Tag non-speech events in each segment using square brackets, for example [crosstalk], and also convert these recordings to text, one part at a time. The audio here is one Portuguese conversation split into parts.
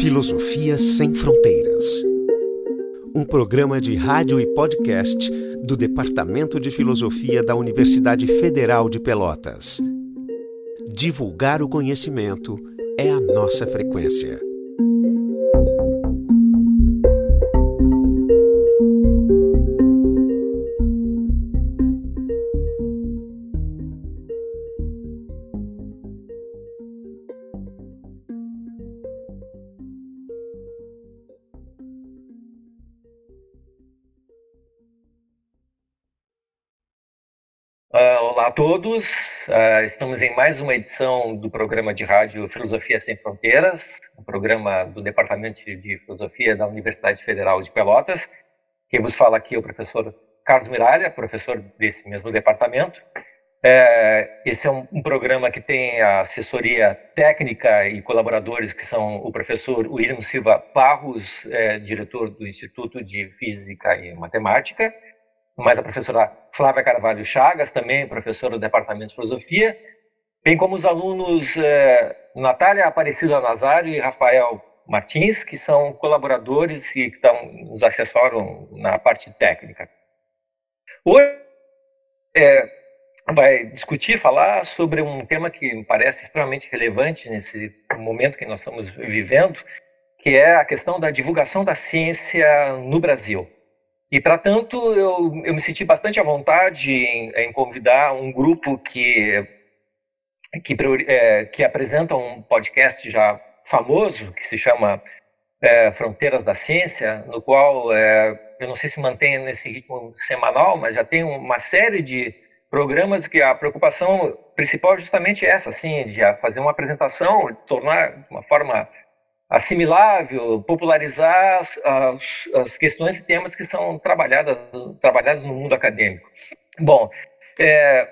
Filosofia Sem Fronteiras. Um programa de rádio e podcast do Departamento de Filosofia da Universidade Federal de Pelotas. Divulgar o conhecimento é a nossa frequência. Todos, uh, estamos em mais uma edição do programa de rádio Filosofia Sem Fronteiras, um programa do Departamento de Filosofia da Universidade Federal de Pelotas. Quem vos fala aqui é o professor Carlos Miralha, professor desse mesmo departamento. Uh, esse é um, um, programa que tem a assessoria técnica e colaboradores que são o professor William Silva Barros, uh, diretor do Instituto de Física e Matemática, mais a professora Flávia Carvalho Chagas, também professora do Departamento de Filosofia, bem como os alunos eh, Natália Aparecida Nazário e Rafael Martins, que são colaboradores e que estão, nos assessoram na parte técnica. Hoje é, vai discutir, falar sobre um tema que me parece extremamente relevante nesse momento que nós estamos vivendo, que é a questão da divulgação da ciência no Brasil. E, para tanto, eu, eu me senti bastante à vontade em, em convidar um grupo que, que, é, que apresenta um podcast já famoso, que se chama é, Fronteiras da Ciência, no qual, é, eu não sei se mantém nesse ritmo semanal, mas já tem uma série de programas que a preocupação principal é justamente essa, assim, de fazer uma apresentação, tornar de uma forma assimilável, popularizar as, as, as, questões e temas que são trabalhadas, trabalhados no mundo acadêmico. Bom, é,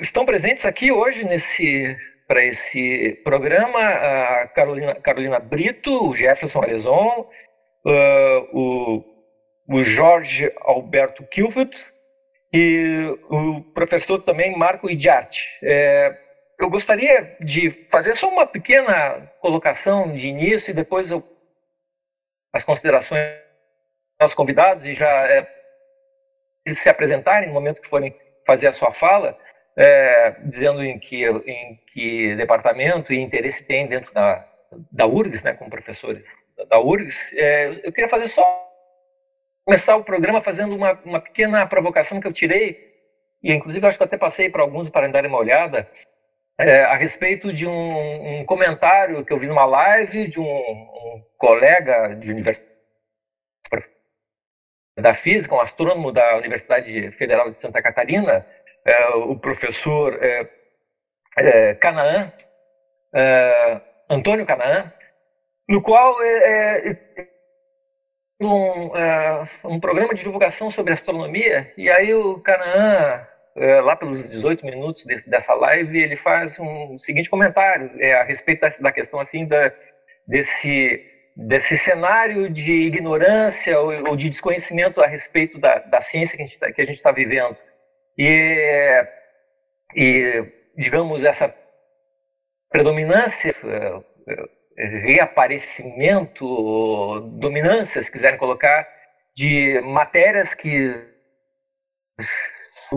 estão presentes aqui hoje nesse para esse programa a Carolina, Carolina Brito, o Jefferson Arezon, uh, o, o Jorge Alberto Kilford e o professor também Marco Idiarte. É, eu gostaria de fazer só uma pequena colocação de início e depois eu, as considerações dos convidados e já é, eles se apresentarem no momento que forem fazer a sua fala, é, dizendo em que, em que departamento e interesse tem dentro da, da URGS, né, como professores da URGS. É, eu queria fazer só começar o programa fazendo uma, uma pequena provocação que eu tirei e inclusive acho que até passei para alguns para darem uma olhada, é, a respeito de um, um, comentário que eu vi numa live de um, um colega de universidade da física, um astrônomo da Universidade Federal de Santa Catarina, é, o professor é, é Canaã, é, Antônio Canaã, no qual é, um, um programa de divulgação sobre astronomia, e aí o Canaã é, lá pelos 18 minutos desse, dessa live, ele faz um seguinte comentário é, a respeito da, da questão assim da, desse desse cenário de ignorância ou, ou, de desconhecimento a respeito da, da ciência que a gente está está vivendo. E, e digamos essa predominância é, reaparecimento dominância se quiserem colocar de matérias que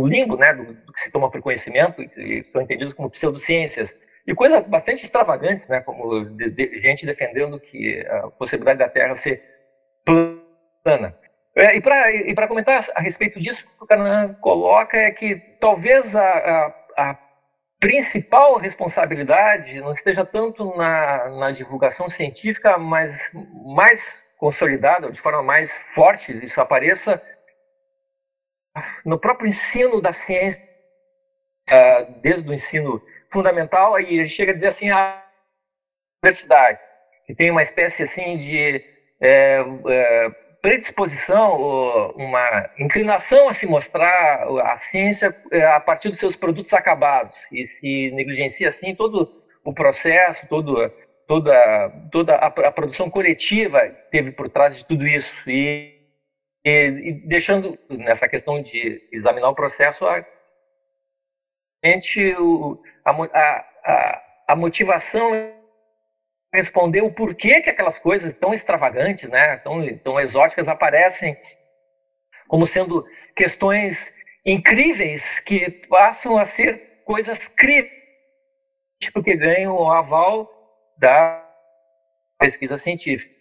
limbo né, do, do, que se toma por conhecimento, e são entendidos como pseudociências, e coisas bastante extravagantes, né, como de, de, gente defendendo que a possibilidade da Terra ser plana. É, e para comentar a respeito disso, o que o Canan coloca é que talvez a, a, a principal responsabilidade não esteja tanto na, na divulgação científica, mas mais consolidada, de forma mais forte, isso apareça no próprio ensino da ciência, uh, desde o ensino fundamental, aí chega a dizer assim, a universidade, que tem uma espécie assim de é, é, predisposição, uma inclinação a se mostrar a ciência é, a partir dos seus produtos acabados, e se negligencia assim todo o processo, todo, toda, toda a, a produção coletiva teve por trás de tudo isso, e e, e deixando nessa questão de examinar o processo a, a, a, a motivação responder o porquê que aquelas coisas tão extravagantes, né, tão, tão exóticas aparecem como sendo questões incríveis que passam a ser coisas críticas porque ganham o aval da pesquisa científica.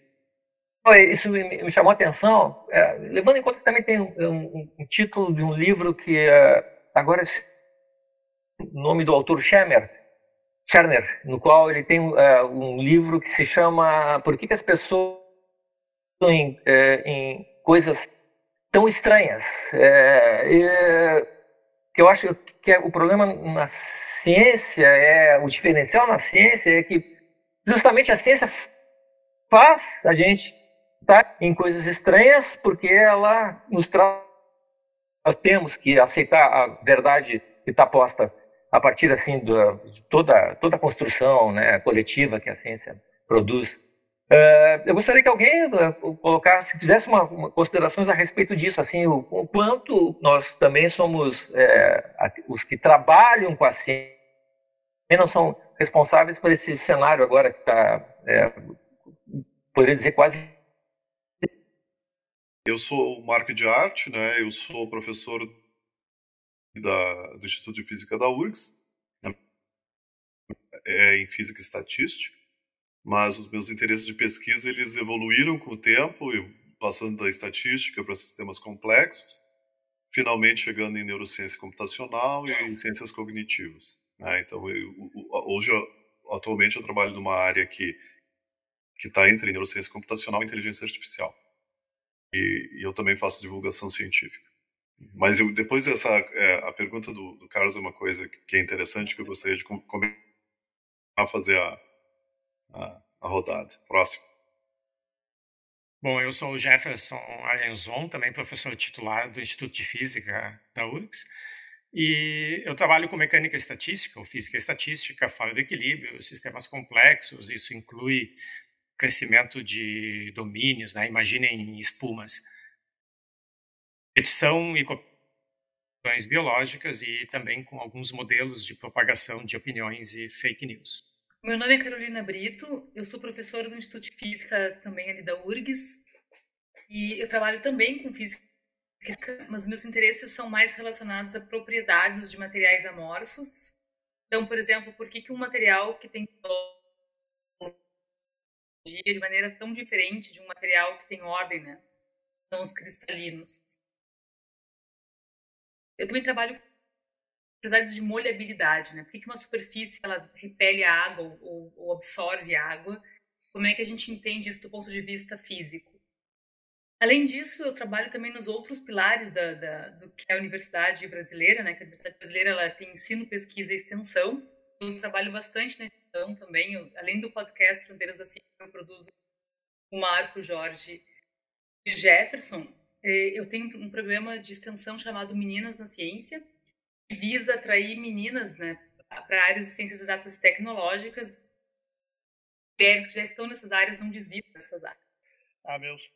Isso me chamou a atenção, é, levando em conta que também tem um, um, um título de um livro que é, agora o nome do autor Schemer, Scherner, no qual ele tem uh, um livro que se chama Por que, que as pessoas em, uh, em coisas tão estranhas? Uh, que eu acho que é, o problema na ciência é o diferencial na ciência é que justamente a ciência faz a gente tá em coisas estranhas porque ela nos traz nós temos que aceitar a verdade que está posta a partir assim de toda toda a construção né, coletiva que a ciência produz. Uh, eu gostaria que alguém uh, colocasse, fizesse uma, uma, considerações a respeito disso, assim, o, o quanto nós também somos é, os que trabalham com a ciência, não são responsáveis por esse cenário agora que está, é, poderia dizer quase. Eu sou o Marco de Arte, né? Eu sou professor da, do Instituto de Física da URGS, né, é, em Física e Estatística, mas os meus interesses de pesquisa eles evoluíram com o tempo, passando da estatística para sistemas complexos, finalmente chegando em neurociência computacional e em ciências cognitivas. Né? Então, eu, hoje, atualmente, eu trabalho numa área que que está entre neurociência computacional e inteligência artificial. E, e eu também faço divulgação científica. Mas eu, depois dessa é, a pergunta do, do, Carlos é uma coisa que é interessante que eu gostaria de começar a fazer a, a, a, rodada. Próximo. Bom, eu sou o Jefferson Alenzon, também professor titular do Instituto de Física da URGS, e eu trabalho com mecânica estatística, ou física estatística, fora do equilíbrio, sistemas complexos, isso inclui crescimento de domínios, né? imaginem espumas edição e questões biológicas e também com alguns modelos de propagação de opiniões e fake news. Meu nome é Carolina Brito, eu sou professora do Instituto de Física também ali da URGS e eu trabalho também com física, mas meus interesses são mais relacionados a propriedades de materiais amorfos. Então, por exemplo, por que, que um material que tem de maneira tão diferente de um material que tem ordem, né? São os cristalinos. Eu também trabalho propriedades de molhabilidade, né? Por que uma superfície ela repele a água ou, ou absorve a água? Como é que a gente entende isso do ponto de vista físico? Além disso, eu trabalho também nos outros pilares da, da, do que é a universidade brasileira, né? Que a universidade brasileira ela tem ensino, pesquisa e extensão. Eu trabalho bastante na extensão também. Eu, além do podcast Fronteiras da Ciência, eu produzo o Marco, Jorge e Jefferson, é, eu tenho um programa de extensão chamado Meninas na Ciência, que visa atrair meninas né, para áreas de ciências exatas e tecnológicas, mulheres que já estão nessas áreas não desistam dessas áreas. Ah, meus.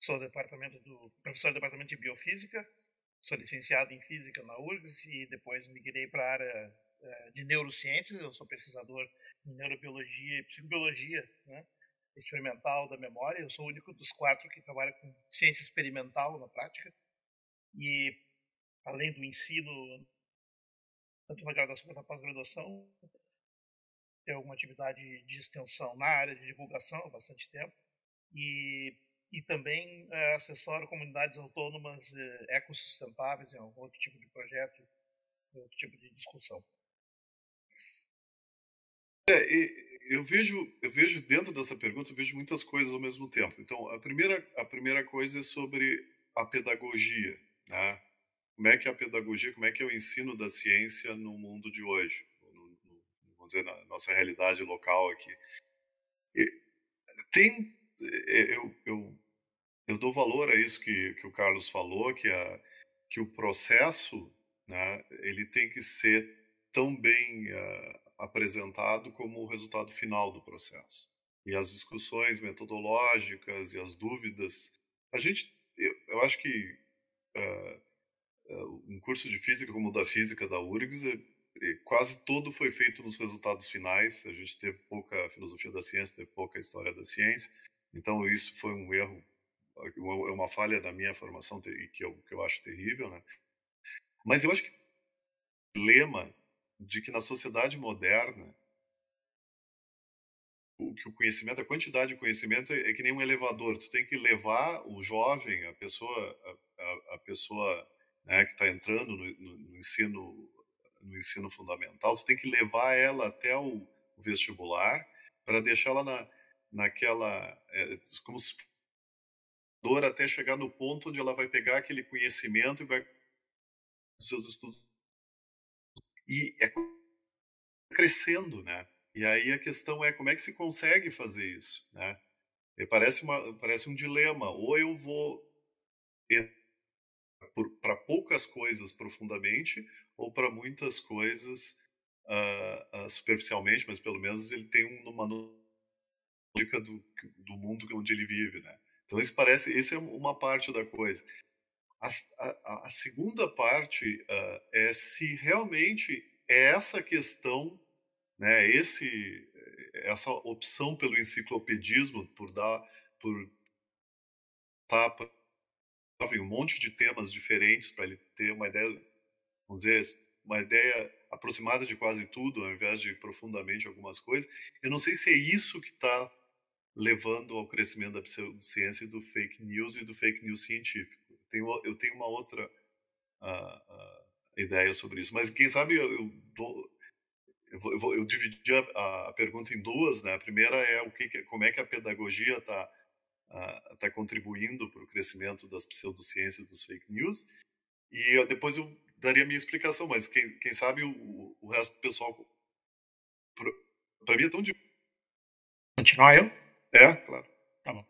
Sou departamento do professor do departamento de biofísica, sou licenciado em física na URGS e depois migrei para a área de neurociências. Eu sou pesquisador em neurobiologia e psicobiologia, né? experimental da memória. Eu sou o único dos quatro que trabalha com ciência experimental na prática. E, além do ensino, tanto na graduação quanto na pós-graduação, tenho alguma atividade de extensão na área de divulgação há bastante tempo. E, e também é, assessoro comunidades autônomas é, ecossustentáveis em algum outro tipo de projeto, outro tipo de discussão. É, eu vejo, eu vejo dentro dessa pergunta, eu vejo muitas coisas ao mesmo tempo. Então, a primeira, a primeira coisa é sobre a pedagogia, né? Como é que é a pedagogia, como é que é o ensino da ciência no mundo de hoje, no, no, vamos dizer, na nossa realidade local aqui. E tem, é, eu, eu, eu dou valor a isso que, que o Carlos falou, que, a, que o processo, né, ele tem que ser tão bem uh, apresentado como o resultado final do processo. E as discussões metodológicas e as dúvidas. A gente, eu, eu acho que uh, uh, um curso de física como o da física da URGS, quase todo foi feito nos resultados finais. A gente teve pouca filosofia da ciência, teve pouca história da ciência. Então, isso foi um erro, é uma falha da minha formação que eu, que eu acho terrível. Né? Mas eu acho que o lema de que na sociedade moderna o que o conhecimento, a quantidade de conhecimento é, que nem um elevador. Tu tem que levar o jovem, a pessoa, a, a, pessoa né, que está entrando no, no, no, ensino no ensino fundamental, tu tem que levar ela até o, o vestibular para deixá-la na, naquela é, como se até chegar no ponto onde ela vai pegar aquele conhecimento e vai seus estudos e é crescendo, né? E aí a questão é como é que se consegue fazer isso, né? E parece, uma, parece um dilema. Ou eu vou para poucas coisas profundamente, ou para muitas coisas uh, uh, superficialmente, mas pelo menos ele tem uma lógica do, do mundo onde ele vive, né? Então isso parece, isso é uma parte da coisa. A, a, a segunda parte uh, é se realmente é essa questão né, esse, essa opção pelo enciclopedismo, por dar, por tá, um monte de temas diferentes para ele ter uma ideia, vamos dizer, uma ideia aproximada de quase tudo, ao invés de profundamente algumas coisas. Eu não sei se é isso que está levando ao crescimento da pseudociência e do fake news e do fake news científico. Eu tenho, eu tenho uma outra uh, uh, ideia sobre isso, mas quem sabe eu, eu dou, eu, vou, eu, vou, dividi a, a, pergunta em duas, né? A primeira é o que, como é que a pedagogia está uh, tá contribuindo para o crescimento das pseudociências dos fake news, e eu, depois eu daria a minha explicação, mas quem, quem sabe o, o resto do pessoal, para mim é tão difícil. Continuar eu? É, claro. Tá bom.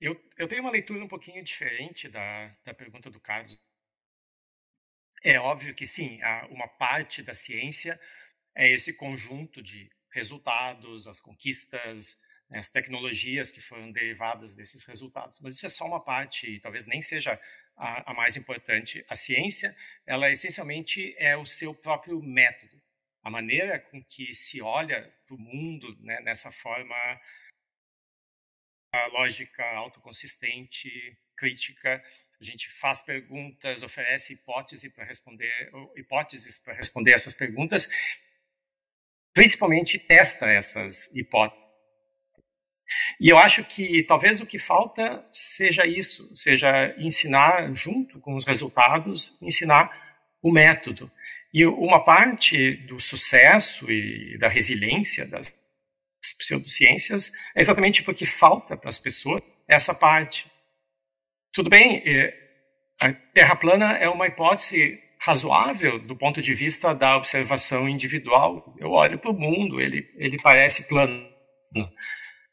Eu, eu tenho uma leitura um pouquinho diferente da, da pergunta do Carlos. É óbvio que sim, uma parte da ciência é esse conjunto de resultados, as conquistas, né, as tecnologias que foram derivadas desses resultados. Mas isso é só uma parte, e talvez nem seja a, a mais importante. A ciência, ela essencialmente é o seu próprio método, a maneira com que se olha para o mundo né, nessa forma lógica autoconsistente, crítica. A gente faz perguntas, oferece hipótese para responder, hipóteses para responder essas perguntas principalmente testa essas hipóteses. E eu acho que talvez o que falta seja isso, seja ensinar junto com os resultados, ensinar o método. E uma parte do sucesso e da resiliência das pseudociências é exatamente porque falta para as pessoas essa parte. Tudo bem, é, a Terra plana é uma hipótese razoável do ponto de vista da observação individual. Eu olho para o mundo, ele, ele parece plano.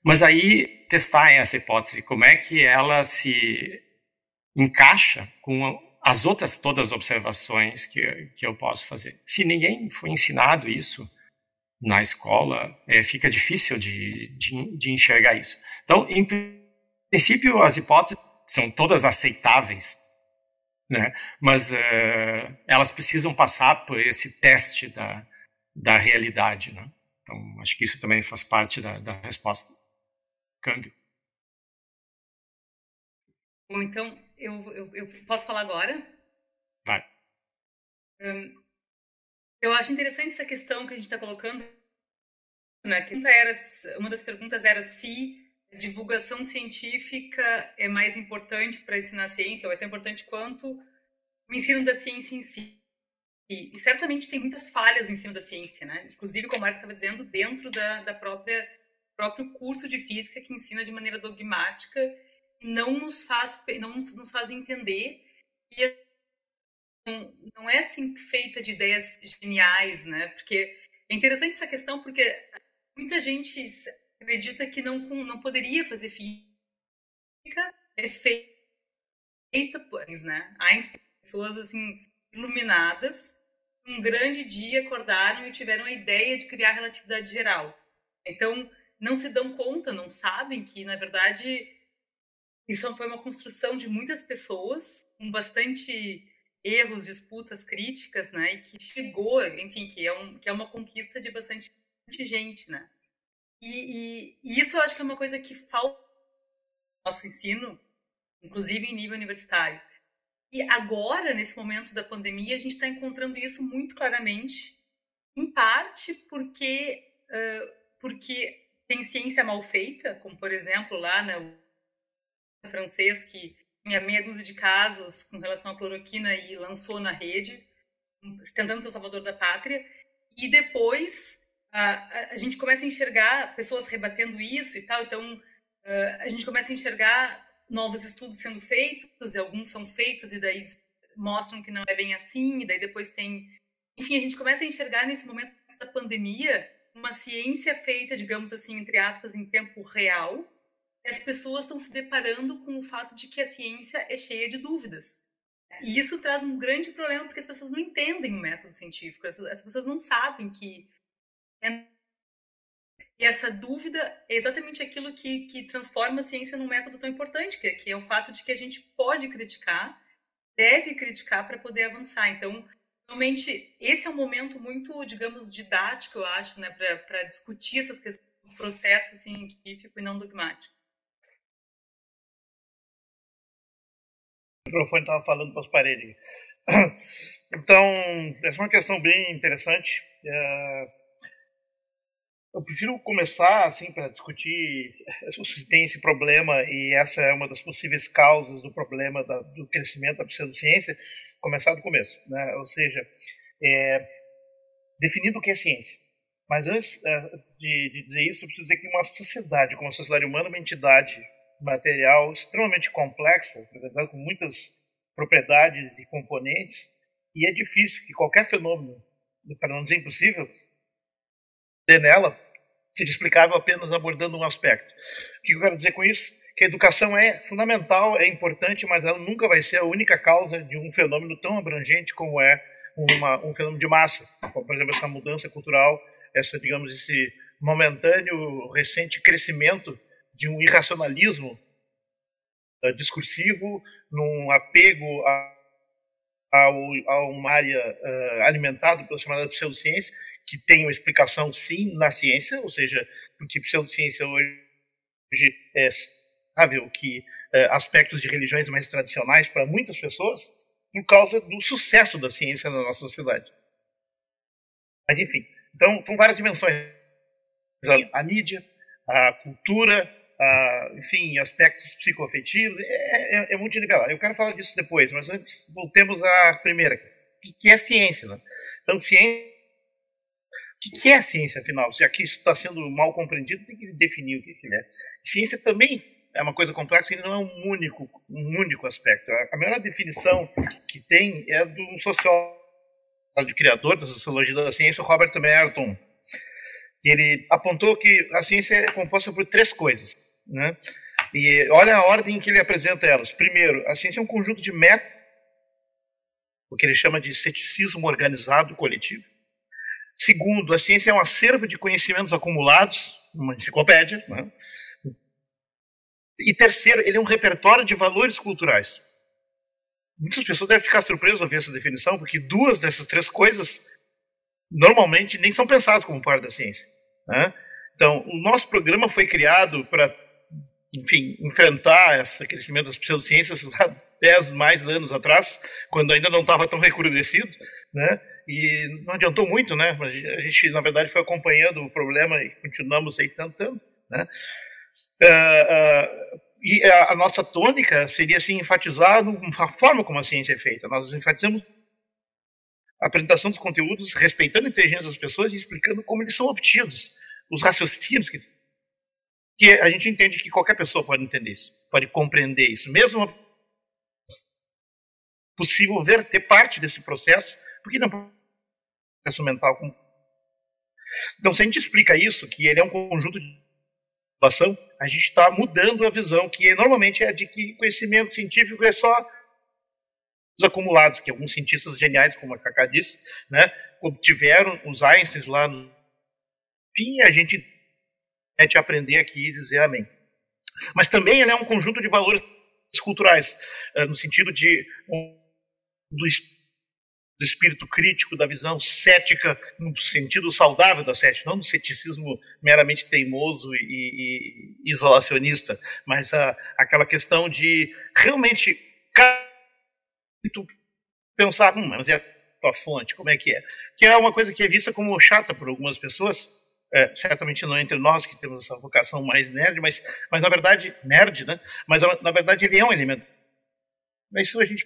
Mas aí, testar essa hipótese, como é que ela se encaixa com as outras todas as observações que, que eu posso fazer. Se ninguém foi ensinado isso na escola, é, fica difícil de, de, de enxergar isso. Então, em princípio, as hipóteses são todas aceitáveis né? Mas uh, elas precisam passar por esse teste da, da realidade, né? Então, acho que isso também faz parte da, da resposta. Câmbio. Bom, então, eu, eu, eu posso falar agora? Vai. Um, eu acho interessante essa questão que a gente está colocando. Né? Era, uma das perguntas era se divulgação científica é mais importante para ensinar ciência, ou é tão importante quanto o ensino da ciência em si. E, e certamente tem muitas falhas no ensino da ciência, né? Inclusive, como a Marco estava dizendo, dentro da, da própria próprio curso de física que ensina de maneira dogmática não nos faz não nos faz entender e não, é assim feita de ideias geniais, né? Porque é interessante essa questão porque muita gente acredita que não, não poderia fazer física é feita por né? Einstein, pessoas assim iluminadas, um grande dia acordaram e tiveram a ideia de criar a relatividade geral. Então, não se dão conta, não sabem que, na verdade, isso foi uma construção de muitas pessoas, com bastante erros, disputas, críticas, né? E que chegou, enfim, que é, um, que é uma conquista de bastante gente, né? E, e, e isso eu acho que é uma coisa que falta no nosso ensino, inclusive em nível universitário. E agora, nesse momento da pandemia, a gente está encontrando isso muito claramente, em parte porque, uh, porque tem ciência mal feita, como por exemplo lá no né, francês que meia dúzia de casos com relação à cloroquina e lançou na rede, tentando ser o salvador da pátria, e depois a, a gente começa a enxergar pessoas rebatendo isso e tal, então a gente começa a enxergar novos estudos sendo feitos, e alguns são feitos e daí mostram que não é bem assim, e daí depois tem. Enfim, a gente começa a enxergar nesse momento da pandemia uma ciência feita, digamos assim, entre aspas, em tempo real, as pessoas estão se deparando com o fato de que a ciência é cheia de dúvidas. E isso traz um grande problema porque as pessoas não entendem o método científico, as pessoas não sabem que. É... E essa dúvida é exatamente aquilo que, que transforma a ciência num método tão importante, que, que é o fato de que a gente pode criticar, deve criticar para poder avançar. Então, realmente, esse é um momento muito, digamos, didático, eu acho, né, para discutir essas questões do processo científico e não dogmático. Microfone estava falando para as paredes. [clears throat] Então, essa é uma questão bem interessante. É, eu prefiro começar, assim, para discutir se tem esse problema e essa é uma das possíveis causas do problema da, do crescimento da pseudociência, começar do começo, né? Ou seja, é, definindo o que é ciência. Mas antes é, de, de, dizer isso, eu preciso dizer que uma sociedade, como a sociedade humana, é uma entidade material extremamente complexa, com muitas propriedades e componentes, e é difícil que qualquer fenômeno, para não dizer impossível, dê nela seja explicável apenas abordando um aspecto. O que eu quero dizer com isso? Que a educação é fundamental, é importante, mas ela nunca vai ser a única causa de um fenômeno tão abrangente como é uma, um fenômeno de massa, como, por exemplo, essa mudança cultural, essa, digamos, esse momentâneo, recente crescimento de um irracionalismo uh, discursivo, num apego a, a, a uma área uh, alimentada pela chamada pseudociência, que tem uma explicação sim na ciência, ou seja, porque pseudociência hoje é sábio que é, aspectos de religiões mais tradicionais para muitas pessoas, por causa do sucesso da ciência na nossa sociedade. Mas enfim, então são várias dimensões: a mídia, a cultura, a, enfim, aspectos psicoafetivos, é, é, é muito nivelado. Eu quero falar disso depois, mas antes voltemos à primeira, que é ciência. Né? Então, ciência o que é ciência, afinal? Se aqui isso está sendo mal compreendido, tem que definir o que é. Ciência também é uma coisa complexa e não é um único, um único aspecto. A melhor definição que tem é um sociólogo, de criador da sociologia da ciência, Robert Merton. Ele apontou que a ciência é composta por três coisas. Né? E olha a ordem que ele apresenta elas. Primeiro, a ciência é um conjunto de métodos, o que ele chama de ceticismo organizado coletivo. Segundo, a ciência é um acervo de conhecimentos acumulados, uma enciclopédia. Né? E terceiro, ele é um repertório de valores culturais. Muitas pessoas devem ficar surpresas ao ver essa definição, porque duas dessas três coisas normalmente nem são pensadas como parte da ciência. Né? Então, o nosso programa foi criado para, enfim, enfrentar esse crescimento das pseudociências [laughs] lá 10 mais anos atrás, quando ainda não estava tão recrudescido, né? E não adiantou muito, né? A gente, na verdade, foi acompanhando o problema e continuamos aí tentando, né? Uh, uh, e a, a, nossa tônica seria, assim, enfatizar a forma como a ciência é feita. Nós enfatizamos a apresentação dos conteúdos respeitando a inteligência das pessoas e explicando como eles são obtidos, os raciocínios que, que a gente entende que qualquer pessoa pode entender isso, pode compreender isso, mesmo possível ver, ter parte desse processo, porque não é processo mental. Então, se a gente explica isso, que ele é um conjunto de situação, a gente está mudando a visão, que normalmente é de que conhecimento científico é só os acumulados, que alguns cientistas geniais, como a Kaká disse, né, obtiveram os Einsteins lá no fim, a gente é de aprender aqui e dizer amém. Mas também ele é um conjunto de valores culturais, eh, no sentido de do, do espírito crítico, da visão cética, no sentido saudável da cética, não do ceticismo meramente teimoso e, e, e isolacionista, mas a, aquela questão de realmente pensar, hum, mas é a fonte, como é que é? Que é uma coisa que é vista como chata por algumas pessoas, é, certamente não entre nós que temos essa vocação mais nerd, mas, mas na verdade, nerd, né? Mas na verdade ele é um elemento. Mas isso a gente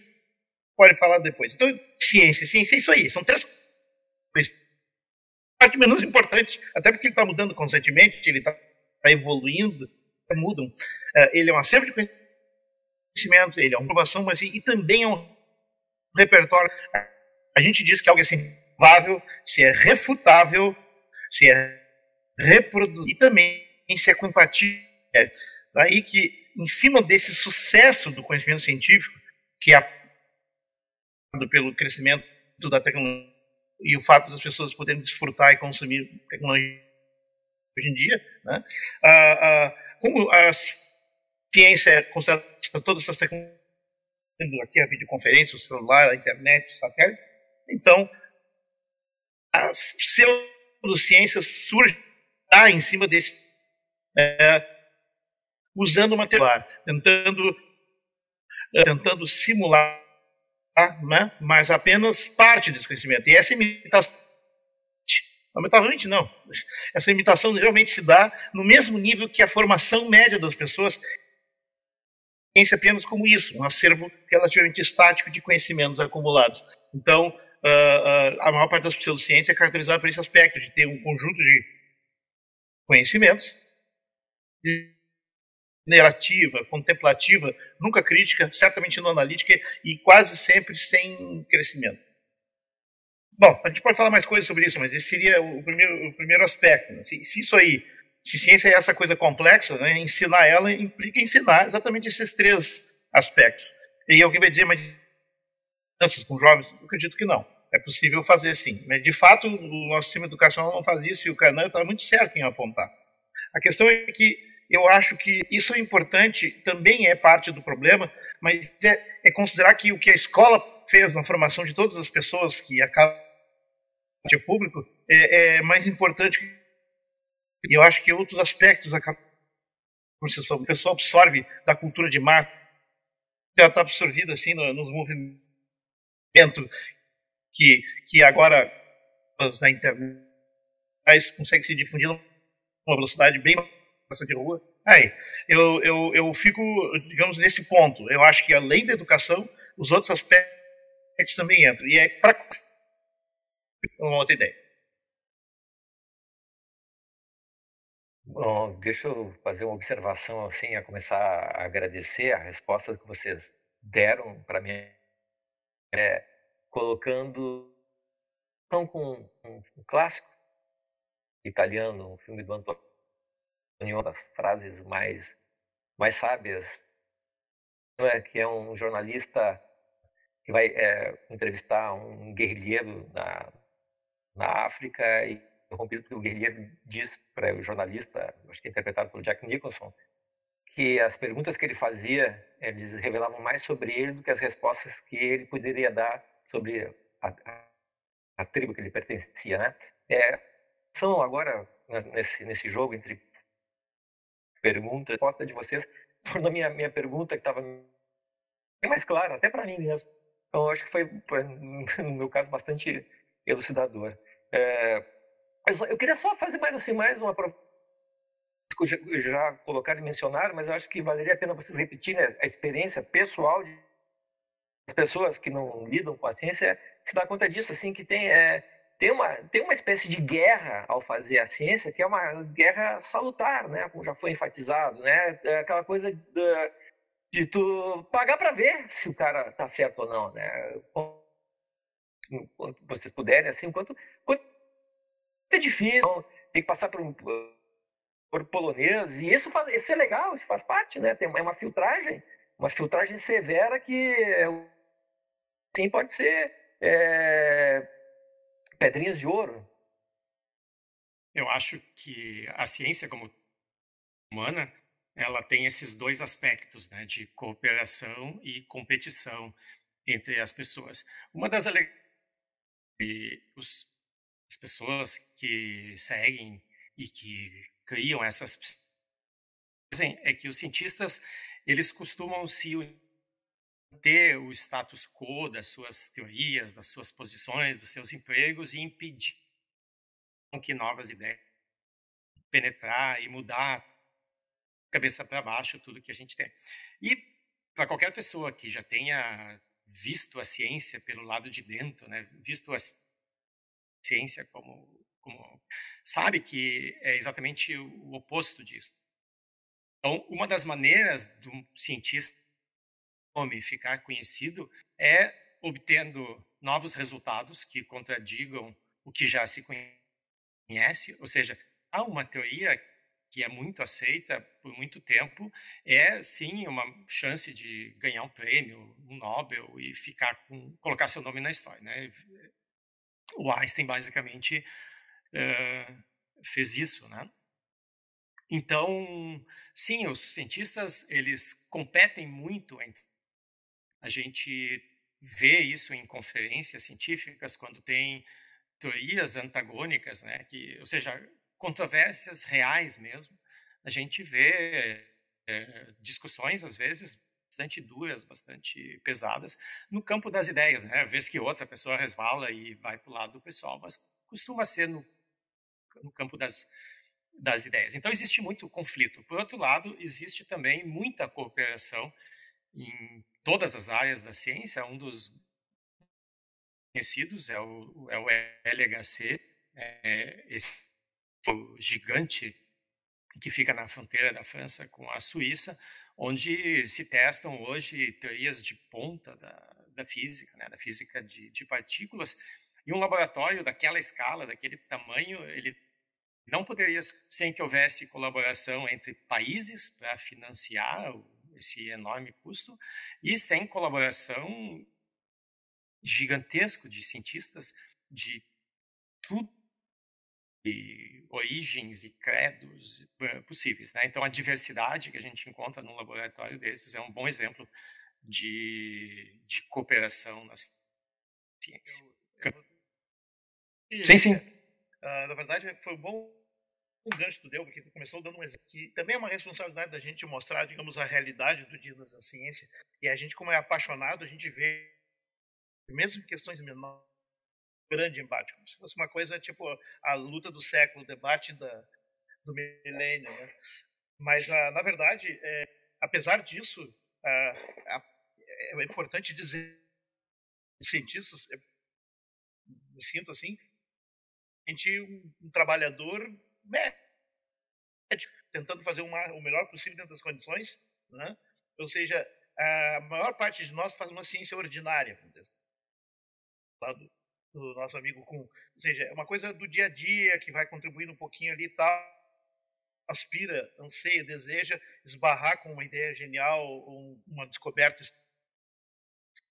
pode falar depois. Então, ciência, ciência é isso aí, são três coisas. Parte menos importante, até porque ele está mudando constantemente, ele está tá evoluindo, mudam. Uh, ele é um acervo de conhecimentos, ele é uma inovação, mas e, e também é um repertório. A gente diz que algo é assim, se é refutável, se é reproduzível e também se é compatível. Daí que, em cima desse sucesso do conhecimento científico, que é pelo crescimento da tecnologia e o fato das pessoas poderem desfrutar e consumir tecnologia hoje em dia, né? ah, ah, como a ciência é considerada todas essas tecnologias, aqui a videoconferência, o celular, a internet, o satélite, então as pseudociências surgem tá, em cima desse, é, usando material, tentando, tentando simular né? mas apenas parte desse conhecimento. E essa imitação, lamentavelmente não, essa imitação realmente se dá no mesmo nível que a formação média das pessoas, pensa apenas como isso, um acervo relativamente estático de conhecimentos acumulados. Então, uh, uh, a maior parte das pseudociências é caracterizada por esse aspecto, de ter um conjunto de conhecimentos, narrativa, contemplativa, nunca crítica, certamente não analítica e quase sempre sem crescimento. Bom, a gente pode falar mais coisas sobre isso, mas esse seria o primeiro, o primeiro aspecto. Né? Se, se, isso aí, se ciência é essa coisa complexa, né, ensinar ela implica ensinar exatamente esses três aspectos. E alguém vai dizer, mas com jovens? Eu acredito que não. É possível fazer sim. De fato, o nosso sistema educacional não faz isso e o Canan está muito certo em apontar. A questão é que eu acho que isso é importante, também é parte do problema, mas é, é considerar que o que a escola fez na formação de todas as pessoas que acabam de público é, é, mais importante. E eu acho que outros aspectos acabam. A pessoa absorve da cultura de massa, ela está absorvida assim no, nos movimentos que, que agora na internet consegue se difundir numa velocidade bem de rua. Aí, eu, eu, eu fico, digamos, nesse ponto. Eu acho que além da educação, os outros aspectos também entram. E é para uma outra ideia. Bom, deixa eu fazer uma observação assim, a começar a agradecer a resposta que vocês deram para mim, é, colocando então, com um, um clássico italiano, um filme do Antônio uma das frases mais, mais sábias, é? que é um jornalista que vai é, entrevistar um guerrilheiro na, na África e o guerrilheiro diz para o jornalista, acho que é interpretado pelo Jack Nicholson, que as perguntas que ele fazia, eles revelavam mais sobre ele do que as respostas que ele poderia dar sobre a, a, a tribo que ele pertencia, né? É, são agora né, nesse nesse jogo entre pergunta, a resposta de vocês [laughs] tornou minha, minha pergunta que estava bem mais clara, até para mim mesmo. Então, acho que foi, no meu caso, bastante elucidador. É, eu queria só fazer mais assim, mais uma que já, já colocaram e mencionaram, mas eu acho que valeria a pena vocês repetirem a experiência pessoal de pessoas que não lidam com a ciência se dá conta disso, assim, que tem é, tem uma, tem uma espécie de guerra ao fazer a ciência que é uma guerra salutar, né? Como já foi enfatizado, né? É aquela coisa de, tu pagar para ver se o cara tá certo ou não, né? Quanto vocês puderem, assim, quanto, quanto é difícil, então, tem que passar por um por polonês e isso faz, isso é legal, isso faz parte, né? Tem é uma filtragem, uma filtragem severa que sim pode ser é, pedrinhas de ouro. Eu acho que a ciência como humana, ela tem esses dois aspectos, né, de cooperação e competição. entre as pessoas. Uma das alegrias as pessoas que seguem e que criam essas é que os cientistas eles costumam se ter o status quo das suas teorias, das suas posições, dos seus empregos e impedir que novas ideias penetrar e mudar cabeça para baixo tudo que a gente tem. E para qualquer pessoa que já tenha visto a ciência pelo lado de dentro, né, visto a ciência como, como sabe que é exatamente o oposto disso. Então, uma das maneiras do cientista homem ficar conhecido é obtendo novos resultados que contradigam o que já se conhece, ou seja, há uma teoria que é muito aceita por muito tempo, é sim uma chance de ganhar um prêmio, um Nobel e ficar com colocar seu nome na história, né? O Einstein basicamente uh, fez isso, né? Então, sim, os cientistas eles competem muito entre a gente vê isso em conferências científicas quando tem teorias antagônicas, né? Que, ou seja, controvérsias reais mesmo. A gente vê é, discussões às vezes bastante duras, bastante pesadas no campo das ideias, né? Vez que outra pessoa resvala e vai para o lado do pessoal, mas costuma ser no, no campo das das ideias. Então existe muito conflito. Por outro lado, existe também muita cooperação em todas as áreas da ciência. Um dos conhecidos é o, é o LHC, é esse gigante que fica na fronteira da França com a Suíça, onde se testam hoje teorias de ponta da, da física, né, da física de, de partículas, e um laboratório daquela escala, daquele tamanho, ele não poderia sem que houvesse colaboração entre países para financiar esse enorme custo e sem colaboração gigantesco de cientistas de tudo de origens e credos eh, possíveis. Né? Então, a diversidade que a gente encontra num laboratório desses é um bom exemplo de, de cooperação na ciência. Eu, eu... Sim, sim. Uh, na verdade, foi bom um gancho tu deu, porque tu começou dando um exemplo, que também é uma responsabilidade da gente mostrar, digamos, a realidade do dia da ciência. E a gente, como é apaixonado, a gente vê, mesmo questões menores, grande embate, como se fosse uma coisa tipo a luta do século, o debate da, do milênio. Né? Mas, ah, na verdade, é, apesar disso, ah, é importante dizer, cientistas, me sinto assim, a gente um, um trabalhador médico, tentando fazer uma, o melhor possível dentro das condições, né? ou seja, a maior parte de nós faz uma ciência ordinária, lá do, do nosso amigo Kuhn, ou seja, é uma coisa do dia a dia que vai contribuindo um pouquinho ali e tal, aspira, anseia, deseja esbarrar com uma ideia genial uma descoberta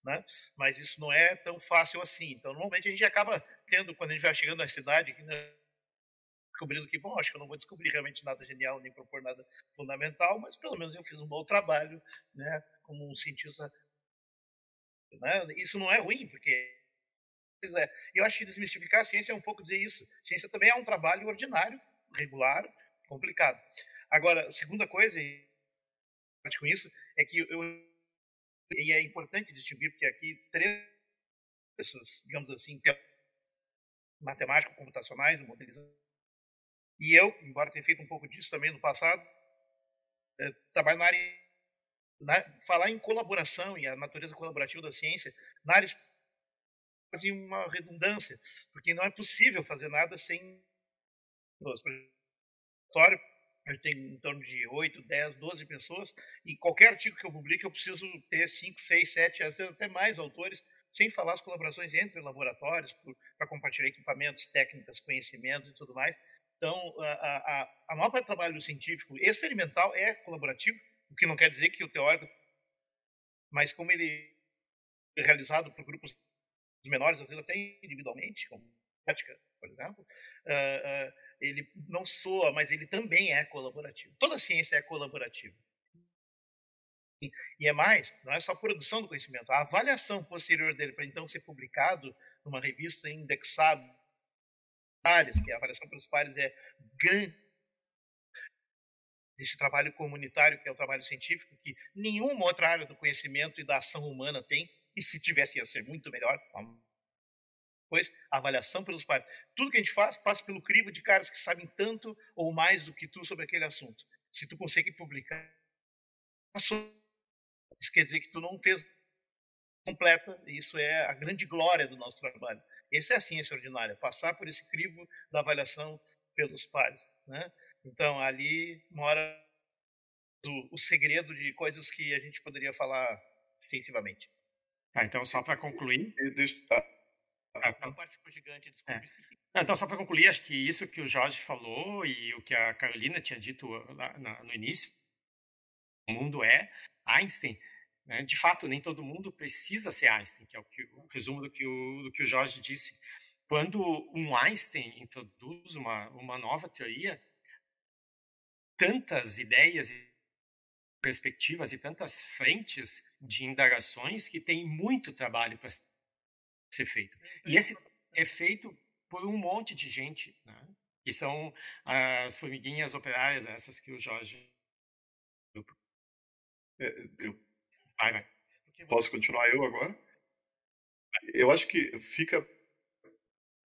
né? Mas isso não é tão fácil assim. Então, normalmente a gente acaba tendo, quando a gente vai chegando na cidade, né, descobrindo que, bom, acho que eu não vou descobrir realmente nada genial nem propor nada fundamental, mas pelo menos eu fiz um bom trabalho, né, como um cientista. Né? Isso não é ruim, porque é, eu acho que desmistificar a ciência é um pouco dizer isso. Ciência também é um trabalho ordinário, regular, complicado. Agora, segunda coisa, e com isso, é que eu e é importante distinguir porque aqui três pessoas, digamos assim, matemáticos computacionais, modelização e eu, embora tenha feito um pouco disso também no passado, é, trabalho na área. Na, falar em colaboração e a natureza colaborativa da ciência, na área fazia uma redundância, porque não é possível fazer nada sem. Eu tenho em torno de 8, 10, 12 pessoas, e qualquer artigo que eu publique, eu preciso ter 5, 6, 7, às vezes até mais autores, sem falar as colaborações entre laboratórios, para compartilhar equipamentos, técnicas, conhecimentos e tudo mais. Então, a, a, a maior parte do trabalho científico experimental é colaborativo, o que não quer dizer que o teórico, mas como ele é realizado por grupos menores, às vezes até individualmente, como prática, por exemplo, uh, uh, ele não soa, mas ele também é colaborativo. Toda ciência é colaborativa. E é mais, não é só a produção do conhecimento, a avaliação posterior dele para então ser publicado numa revista indexada, que a avaliação pelos pares é grande desse trabalho comunitário, que é o trabalho científico, que nenhuma outra área do conhecimento e da ação humana tem, e se tivesse ia ser muito melhor. Pois, avaliação pelos pares. Tudo que a gente faz passa pelo crivo de caras que sabem tanto ou mais do que tu sobre aquele assunto. Se tu consegue publicar, isso quer dizer que tu não fez completa, e isso é a grande glória do nosso trabalho. Essa é a ciência ordinária, passar por esse crivo da avaliação pelos pares. Né? Então, ali mora o, o segredo de coisas que a gente poderia falar extensivamente. Tá, então, só para concluir. Deixa... Ah, ficou gigante. É. Então, só para concluir, acho que isso que o Jorge falou e o que a Carolina tinha dito lá no início, o mundo é Einstein. Né? De fato, nem todo mundo precisa ser Einstein, que é o, que, o resumo do que o, do que o Jorge disse. Quando um Einstein introduz uma, uma nova teoria, tantas ideias e perspectivas e tantas frentes de indagações que tem muito trabalho para ser feito. E esse é feito por um monte de gente, né? que são as formiguinhas operárias, essas que o Jorge. Eu Vai, vai. Posso continuar eu agora? Eu acho que fica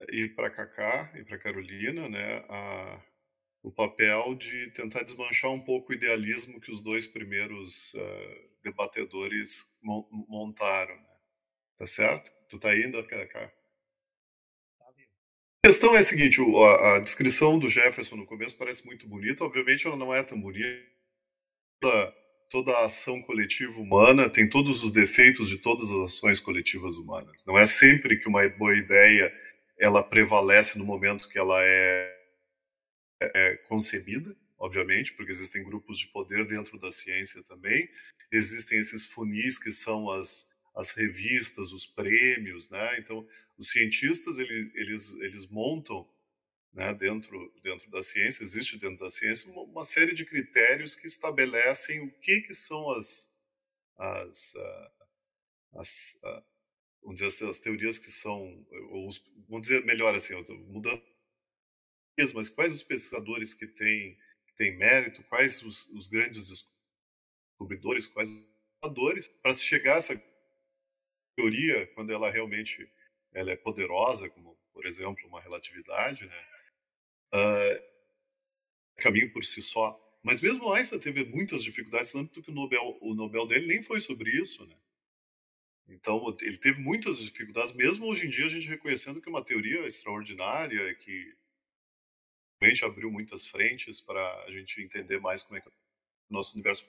e para Kaká e para Carolina, né, a, o papel de tentar desmanchar um pouco o idealismo que os dois primeiros uh, debatedores montaram, né? tá certo? Tu tá indo, Kaká? A questão é a seguinte, a, a descrição do Jefferson no começo parece muito bonita, obviamente ela não é tão bonita toda a ação coletiva humana tem todos os defeitos de todas as ações coletivas humanas. Não é sempre que uma boa ideia ela prevalece no momento que ela é, é concebida, obviamente, porque existem grupos de poder dentro da ciência também. Existem esses funis que são as, as revistas, os prêmios, né? Então, os cientistas eles, eles, eles montam né, dentro, dentro da ciência, existe dentro da ciência uma, uma, série de critérios que estabelecem o que, que são as, as, uh, as uh, vamos dizer, as, as, teorias que são, ou os, vamos dizer melhor assim, mudando, mas quais os pesquisadores que têm, que têm mérito, quais os, os grandes descobridores, quais os pesquisadores, para se chegar a essa teoria, quando ela realmente ela é poderosa, como, por exemplo, uma relatividade, né? Uh, caminho por si só. Mas mesmo Einstein teve muitas dificuldades, tanto que o Nobel, o Nobel dele nem foi sobre isso, né? Então, ele teve muitas dificuldades, mesmo hoje em dia a gente reconhecendo que é uma teoria extraordinária, que realmente abriu muitas frentes para a gente entender mais como é que o nosso universo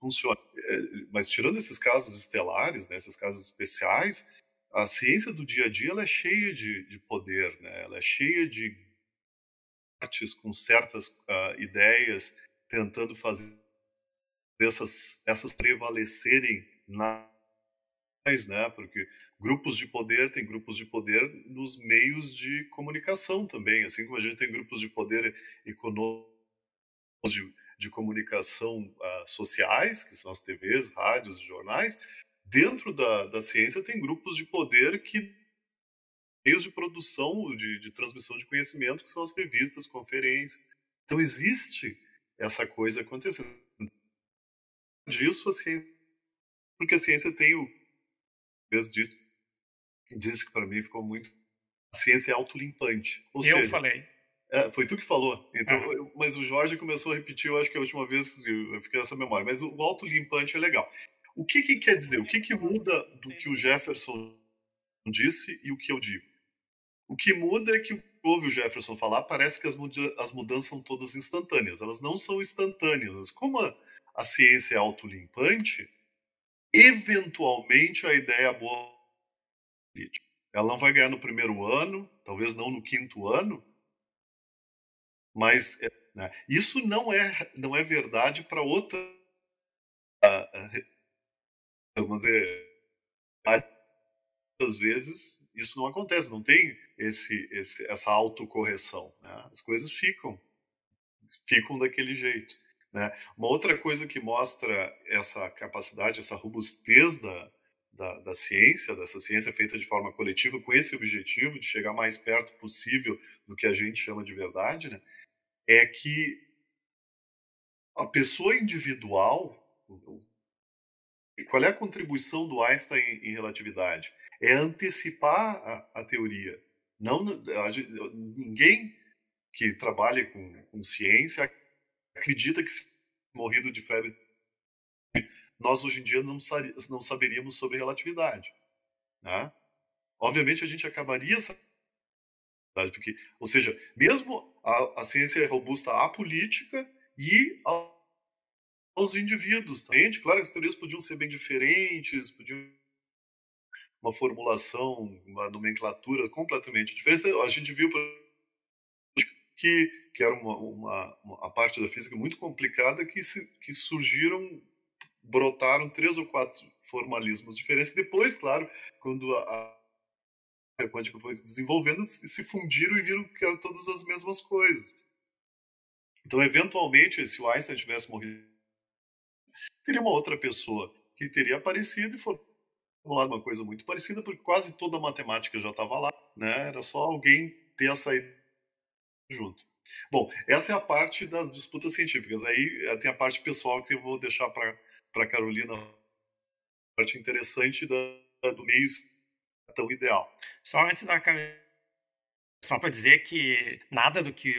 funciona. É, mas tirando esses casos estelares, né, esses casos especiais, a ciência do dia a dia ela é cheia de, de poder, né? ela é cheia de com certas uh, ideias, tentando fazer essas, essas prevalecerem na né? Porque grupos de poder tem grupos de poder nos meios de comunicação também, assim como a gente tem grupos de poder econômico de, de comunicação uh, sociais, que são as TVs, rádios, jornais. Dentro da, da ciência tem grupos de poder que meios de produção, de, de transmissão de conhecimento, que são as revistas, conferências. Então, existe essa coisa acontecendo. Disso, a ciência, porque a ciência tem o. Vez disso, disse que para mim ficou muito. A ciência é autolimpante. Ou eu seja, falei. É, foi tu que falou. Então, ah. eu, mas o Jorge começou a repetir, eu acho que a última vez eu fiquei nessa memória. Mas o autolimpante é legal. O que, que quer dizer? O que, que muda do que o Jefferson disse e o que eu digo? O que muda é que ouve o Jefferson falar, parece que as, muda as mudanças são todas instantâneas. Elas não são instantâneas. Como a, a ciência é autolimpante, eventualmente a ideia boa ela não vai ganhar no primeiro ano, talvez não no quinto ano, mas é, né, isso não é não é verdade para outra vamos dizer às vezes isso não acontece, não tem esse, esse essa autocorreção. Né? As coisas ficam, ficam daquele jeito. Né? Uma outra coisa que mostra essa capacidade, essa robustez da, da, da, ciência, dessa ciência feita de forma coletiva, com esse objetivo de chegar mais perto possível do que a gente chama de verdade, né? é que a pessoa individual, qual é a contribuição do Einstein em relatividade? É antecipar a, a teoria. Não, ninguém que trabalha com, com ciência acredita que morrido de febre, nós hoje em dia não, não saberíamos sobre relatividade. Né? Obviamente a gente acabaria porque, ou seja, mesmo a, a ciência é robusta à política e aos indivíduos. Claro que as teorias podiam ser bem diferentes, podiam uma formulação, uma nomenclatura completamente diferente. A gente viu que, que era uma, uma, uma, a parte da física muito complicada que, se, que surgiram, brotaram três ou quatro formalismos diferentes, que depois, claro, quando a, a quântica foi se desenvolvendo, se fundiram e viram que eram todas as mesmas coisas. Então, eventualmente, se o Einstein tivesse morrido, teria uma outra pessoa que teria aparecido e formulado uma coisa muito parecida, porque quase toda a matemática já estava lá, né? Era só alguém ter essa junto. Bom, essa é a parte das disputas científicas. Aí eh, tem a parte pessoal que eu vou deixar para a Carolina, a parte interessante da, do meio tão ideal. Só antes da só para dizer que nada do que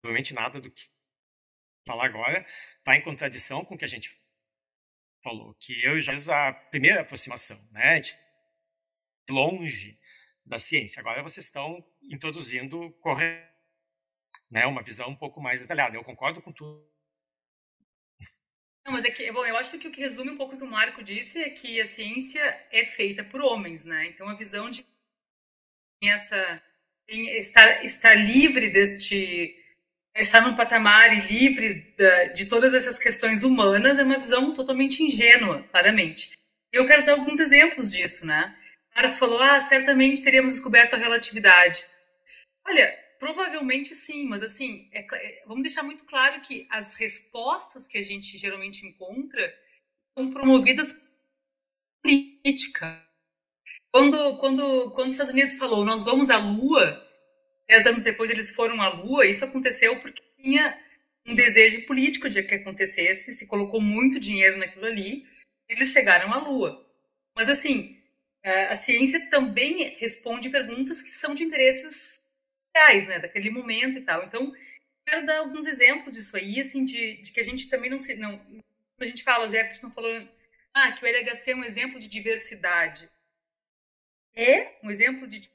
provavelmente nada do que falar agora está em contradição com o que a gente falou, que eu já fiz a primeira aproximação, né, de longe da ciência. Agora vocês estão introduzindo correto, né, uma visão um pouco mais detalhada. Eu concordo com tudo. Não, mas é que, bom, eu acho que o que resume um pouco o que o Marco disse é que a ciência é feita por homens, né? Então a visão de essa estar estar livre deste estar num patamar e livre de todas essas questões humanas é uma visão totalmente ingênua, claramente. Eu quero dar alguns exemplos disso, né? Marcos falou, ah, certamente teríamos descoberto a relatividade. Olha, provavelmente sim, mas assim, é, é, vamos deixar muito claro que as respostas que a gente geralmente encontra são promovidas política. Quando, quando, quando os Estados Unidos falou, nós vamos à Lua, dez anos depois eles foram à Lua, isso aconteceu porque tinha um desejo político de que acontecesse, se colocou muito dinheiro naquilo ali, eles chegaram à Lua. Mas assim, a ciência também responde perguntas que são de interesses reais, né, daquele momento e tal. Então, quero dar alguns exemplos disso aí, assim, de, de que a gente também não se, não, a gente fala, o Jefferson falou, ah, que o LHC é um exemplo de diversidade. É um exemplo de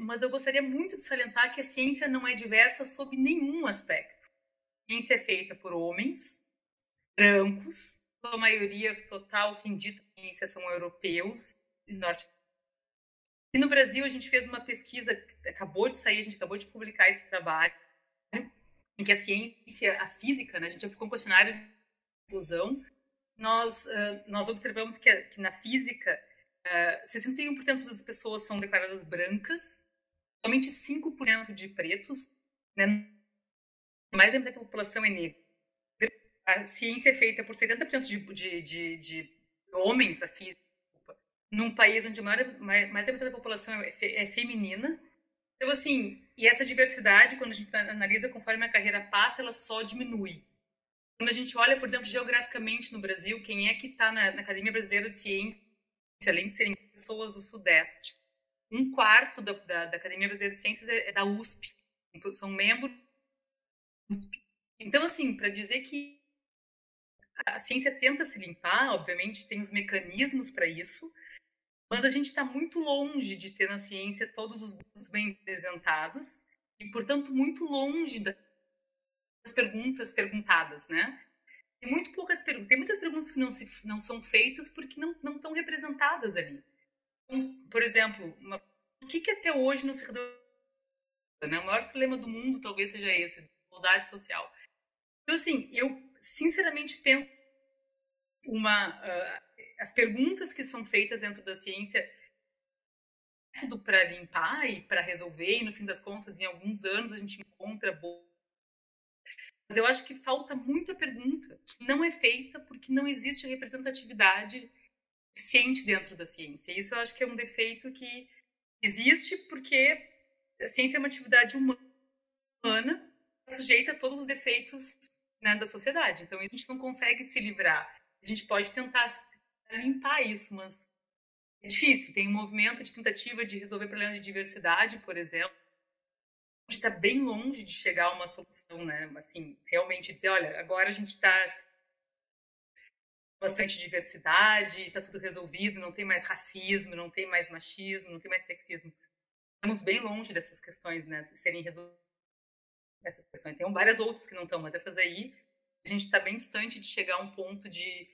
mas eu gostaria muito de salientar que a ciência não é diversa sob nenhum aspecto. A ciência é feita por homens, brancos, a maioria total, quem dita a ciência são europeus e norte. E no Brasil a gente fez uma pesquisa, acabou de sair, a gente acabou de publicar esse trabalho, em que a ciência, a física, né, a gente aplicou um questionário de inclusão, nós, uh, nós observamos que, que na física, uh, 61% das pessoas são declaradas brancas, somente 5% de pretos, né, mais da metade da população é negra a ciência é feita por 70% de, de, de, de homens, a física, num país onde mais, mais da metade da população é, fe, é, feminina. Então, assim, e essa diversidade, quando a gente analisa conforme a carreira passa, ela só diminui. Quando a gente olha, por exemplo, geograficamente no Brasil, quem é que está na, na, Academia Brasileira de Ciência, além de serem pessoas do Sudeste, um quarto da, da, da Academia Brasileira de Ciências é, é da USP, são membros da USP. Então, assim, para dizer que a ciência tenta se limpar, obviamente tem os mecanismos para isso, mas a gente está muito longe de ter na ciência todos os grupos bem representados e, portanto, muito longe das perguntas perguntadas, né? Muito poucas perguntas, tem muitas perguntas que não, se, não são feitas porque não, não estão representadas ali. Então, por exemplo, uma, o que, que até hoje não se resolveu? Né? O maior problema do mundo talvez seja esse, a desigualdade social. Então, assim, eu sinceramente penso uma uh, as perguntas que são feitas dentro da ciência tudo para limpar e para resolver e no fim das contas em alguns anos a gente encontra Mas eu acho que falta muita pergunta que não é feita porque não existe representatividade suficiente dentro da ciência. Isso eu acho que é um defeito que existe porque a ciência é uma atividade humana sujeita a todos os defeitos né, da sociedade. Então, a gente não consegue se livrar. A gente pode tentar limpar isso, mas é difícil. Tem um movimento de tentativa de resolver problemas de diversidade, por exemplo, está bem longe de chegar a uma solução, né? Assim, realmente dizer, olha, agora a gente está bastante diversidade, está tudo resolvido, não tem mais racismo, não tem mais machismo, não tem mais sexismo. Estamos bem longe dessas questões, né? Serem resolvidas essas questões. Tem várias outras que não estão, mas essas aí a gente está bem distante de chegar a um ponto de,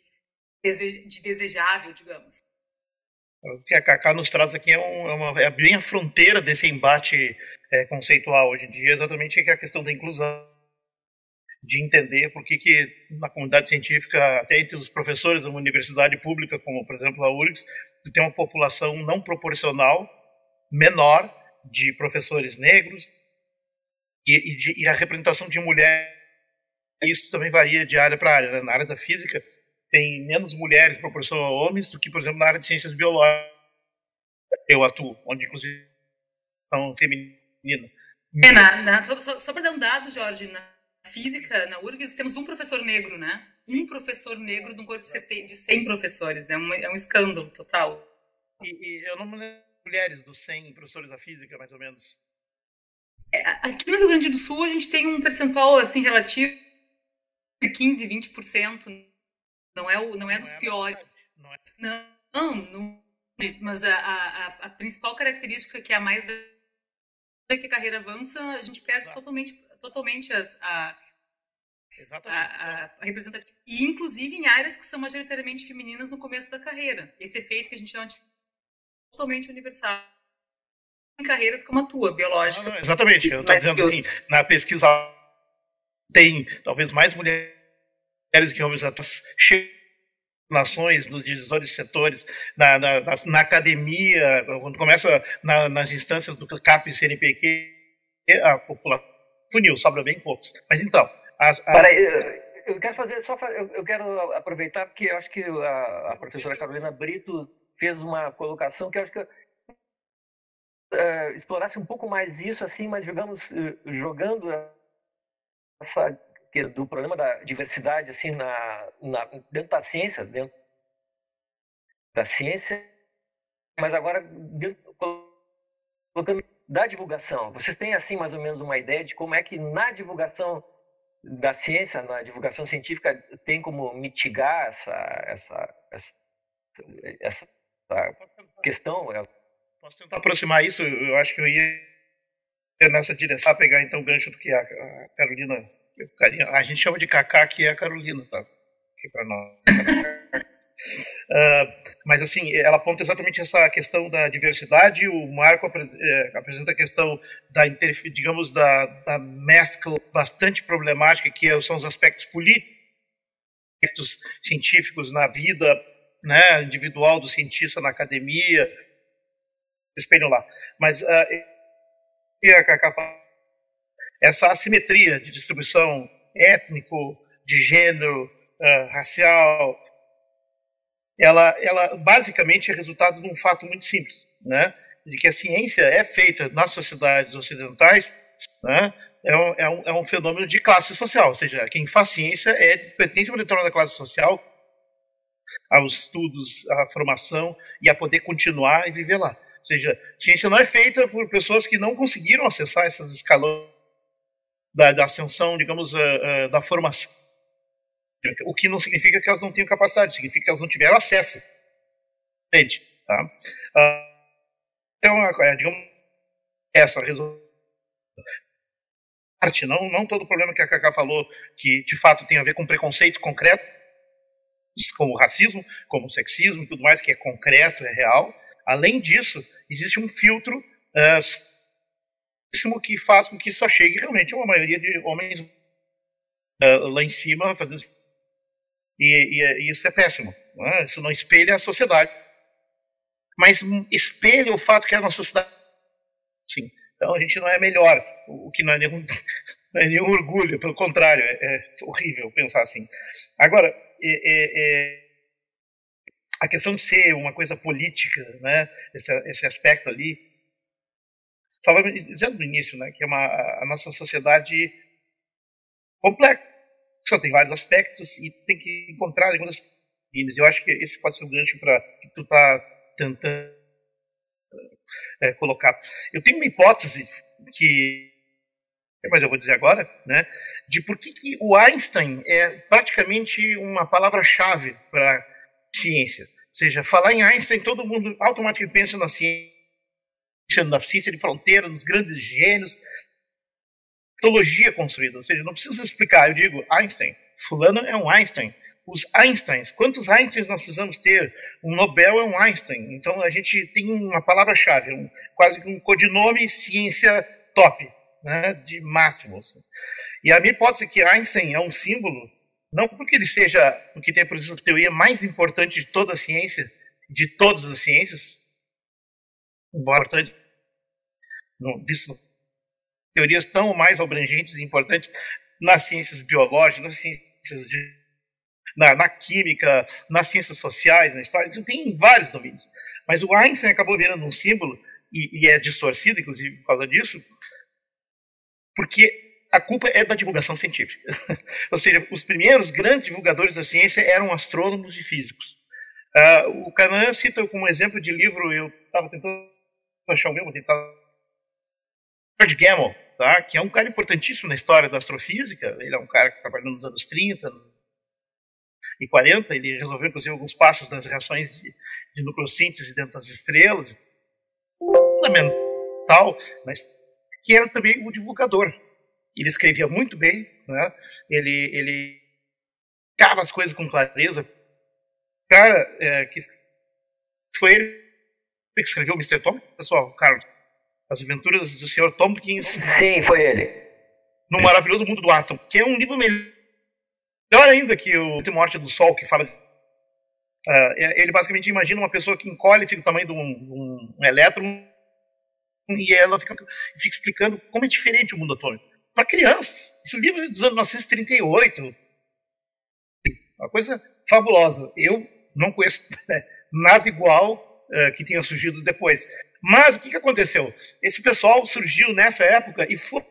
de desejável, digamos. O que a Cacá nos traz aqui é, um, é, uma, é bem a fronteira desse embate é, hoje em dia, exatamente é a questão da inclusão, de entender por que, que na comunidade científica, até entre os professores de uma universidade pública, como por exemplo a URGS, tem uma população não proporcional menor de professores negros e, e, de, e a representação de mulher isso também varia de área para área. Né? Na área da física, tem menos mulheres proporção a homens do que, por exemplo, na área de ciências biológicas. Eu atuo, onde inclusive são feminina. É, na, na, só, só, só para dar um dado, Jorge, na física, na URGS, temos um professor negro, né? Um professor negro de um corpo de 100 professores. É um, é um escândalo total. E, e eu não me lembro mulheres dos 100 professores da física, mais ou menos. É, aqui no Rio Grande do Sul, a gente tem um percentual assim relativo de 15, 20%. Não é, o, não é dos não é piores. Não, é. não, não, mas a, a, a, principal característica que é a mais que a carreira avança, a gente perde Exato. totalmente, totalmente as, a, a, a, a representatividade. E, inclusive, em áreas que são majoritariamente femininas no começo da carreira. Esse efeito que a gente chama de totalmente universal em carreiras como a tua, biológica. Não, não, exatamente. Eu estou dizendo assim, na pesquisa tem talvez mais mulheres que homens nações, nos divisores setores, na, na, na, academia, quando começa na, nas instâncias do CAP e CNPq, a população funil, sobra bem poucos. Mas então... A, a... eu quero fazer, só eu quero aproveitar, porque eu acho que a, a professora Carolina Brito fez uma colocação que eu acho que uh, explorasse um pouco mais isso, assim, mas jogamos, uh, jogando essa do problema da diversidade assim na, na, dentro da ciência, dentro da ciência, mas agora da divulgação. Vocês têm assim mais ou menos uma ideia de como é que na divulgação da ciência, na divulgação científica, tem como mitigar essa essa essa, essa questão? Posso tentar aproximar isso? Eu acho que eu ia nessa direção, pegar então o gancho do que a Carolina a gente chama de Cacá, que é a Carolina, tá? Aqui para nós. Uh, [laughs] mas assim, ela aponta exatamente essa questão da diversidade. O Marco é, apresenta a questão da digamos da, da mescla bastante problemática que são os aspectos políticos, científicos na vida, né, individual do cientista na academia. Espelham lá. Mas uh, e a Cacá fala essa assimetria de distribuição étnico, de gênero, uh, racial, ela, ela basicamente é resultado de um fato muito simples, né? de que a ciência é feita nas sociedades ocidentais, né? é, um, é, um, é um fenômeno de classe social, ou seja, quem faz ciência é, pertence a uma determinada classe social, aos estudos, à formação e a poder continuar e viver lá. Ou seja, ciência não é feita por pessoas que não conseguiram acessar esses escalões da, da ascensão, digamos, uh, uh, da formação. O que não significa que elas não tenham capacidade, significa que elas não tiveram acesso. Entende? Tá? Uh, então, é, digamos, essa resolução. Não, não todo o problema que a Cacá falou, que de fato tem a ver com preconceito concreto, como racismo, como sexismo e tudo mais, que é concreto, é real. Além disso, existe um filtro uh, que faz com que só chegue realmente uma maioria de homens uh, lá em cima fazendo e, e, e isso é péssimo. É? Isso não espelha a sociedade. Mas espelha o fato que é a nossa sociedade. Sim. Então a gente não é melhor, o que não é nenhum, [laughs] não é nenhum orgulho, pelo contrário, é, é horrível pensar assim. Agora, é, é, é, a questão de ser uma coisa política, né, esse, esse aspecto ali, estava dizendo no início, né, que é uma, a nossa sociedade complexa, tem vários aspectos e tem que encontrar algumas líneas. Eu acho que esse pode ser o gancho para que tu está tentando é, colocar. Eu tenho uma hipótese que, mas eu vou dizer agora, né, de por que, que o Einstein é praticamente uma palavra-chave para ciência. Ou seja, falar em Einstein, todo mundo automaticamente pensa na ciência, na ciência de fronteira, nos grandes gênios, teologia construída. Ou seja, não precisa explicar, eu digo Einstein. Fulano é um Einstein os Einsteins. Quantos Einsteins nós precisamos ter? Um Nobel é um Einstein. Então a gente tem uma palavra-chave, um, quase um codinome ciência top, né, de máximos. E a minha hipótese é que Einstein é um símbolo, não porque ele seja, porque tem por exemplo a teoria mais importante de toda a ciência, de todas as ciências, embora não, visto teorias tão mais abrangentes e importantes nas ciências biológicas, nas ciências de na, na, química, nas ciências sociais, na história, isso tem em vários domínios. Mas o Einstein acabou virando um símbolo, e, e é distorcido, inclusive, por causa disso, porque a culpa é da divulgação científica. [laughs] Ou seja, os primeiros grandes divulgadores da ciência eram astrônomos e físicos. Uh, o Canan cita como exemplo de livro, eu estava tentando achar o meu, vou tentar. George Gamow, tá? que é um cara importantíssimo na história da astrofísica. Ele é um cara que trabalhou nos anos 30, e 40, ele resolveu, inclusive, alguns passos das reações de, de nucleossíntese dentro das estrelas, fundamental, mas que era também o divulgador. Ele escrevia muito bem, né? ele, ele ficava as coisas com clareza. Cara, é, que foi ele que escreveu o Mr. Tom, pessoal, Carlos, As Aventuras do Sr. Tompkins. Sim, foi ele. No Maravilhoso Mundo do Átomo, que é um livro melhor ainda que o Última Morte do Sol, que fala. Uh, ele basicamente imagina uma pessoa que encolhe, fica do tamanho de um, um elétron, e ela fica, fica, explicando como é diferente o mundo atômico. Para crianças. Esse livro é dos anos 1938. Uma coisa fabulosa. Eu não conheço [laughs] nada igual uh, que tenha surgido depois. Mas o que, aconteceu? Esse pessoal surgiu nessa época e foi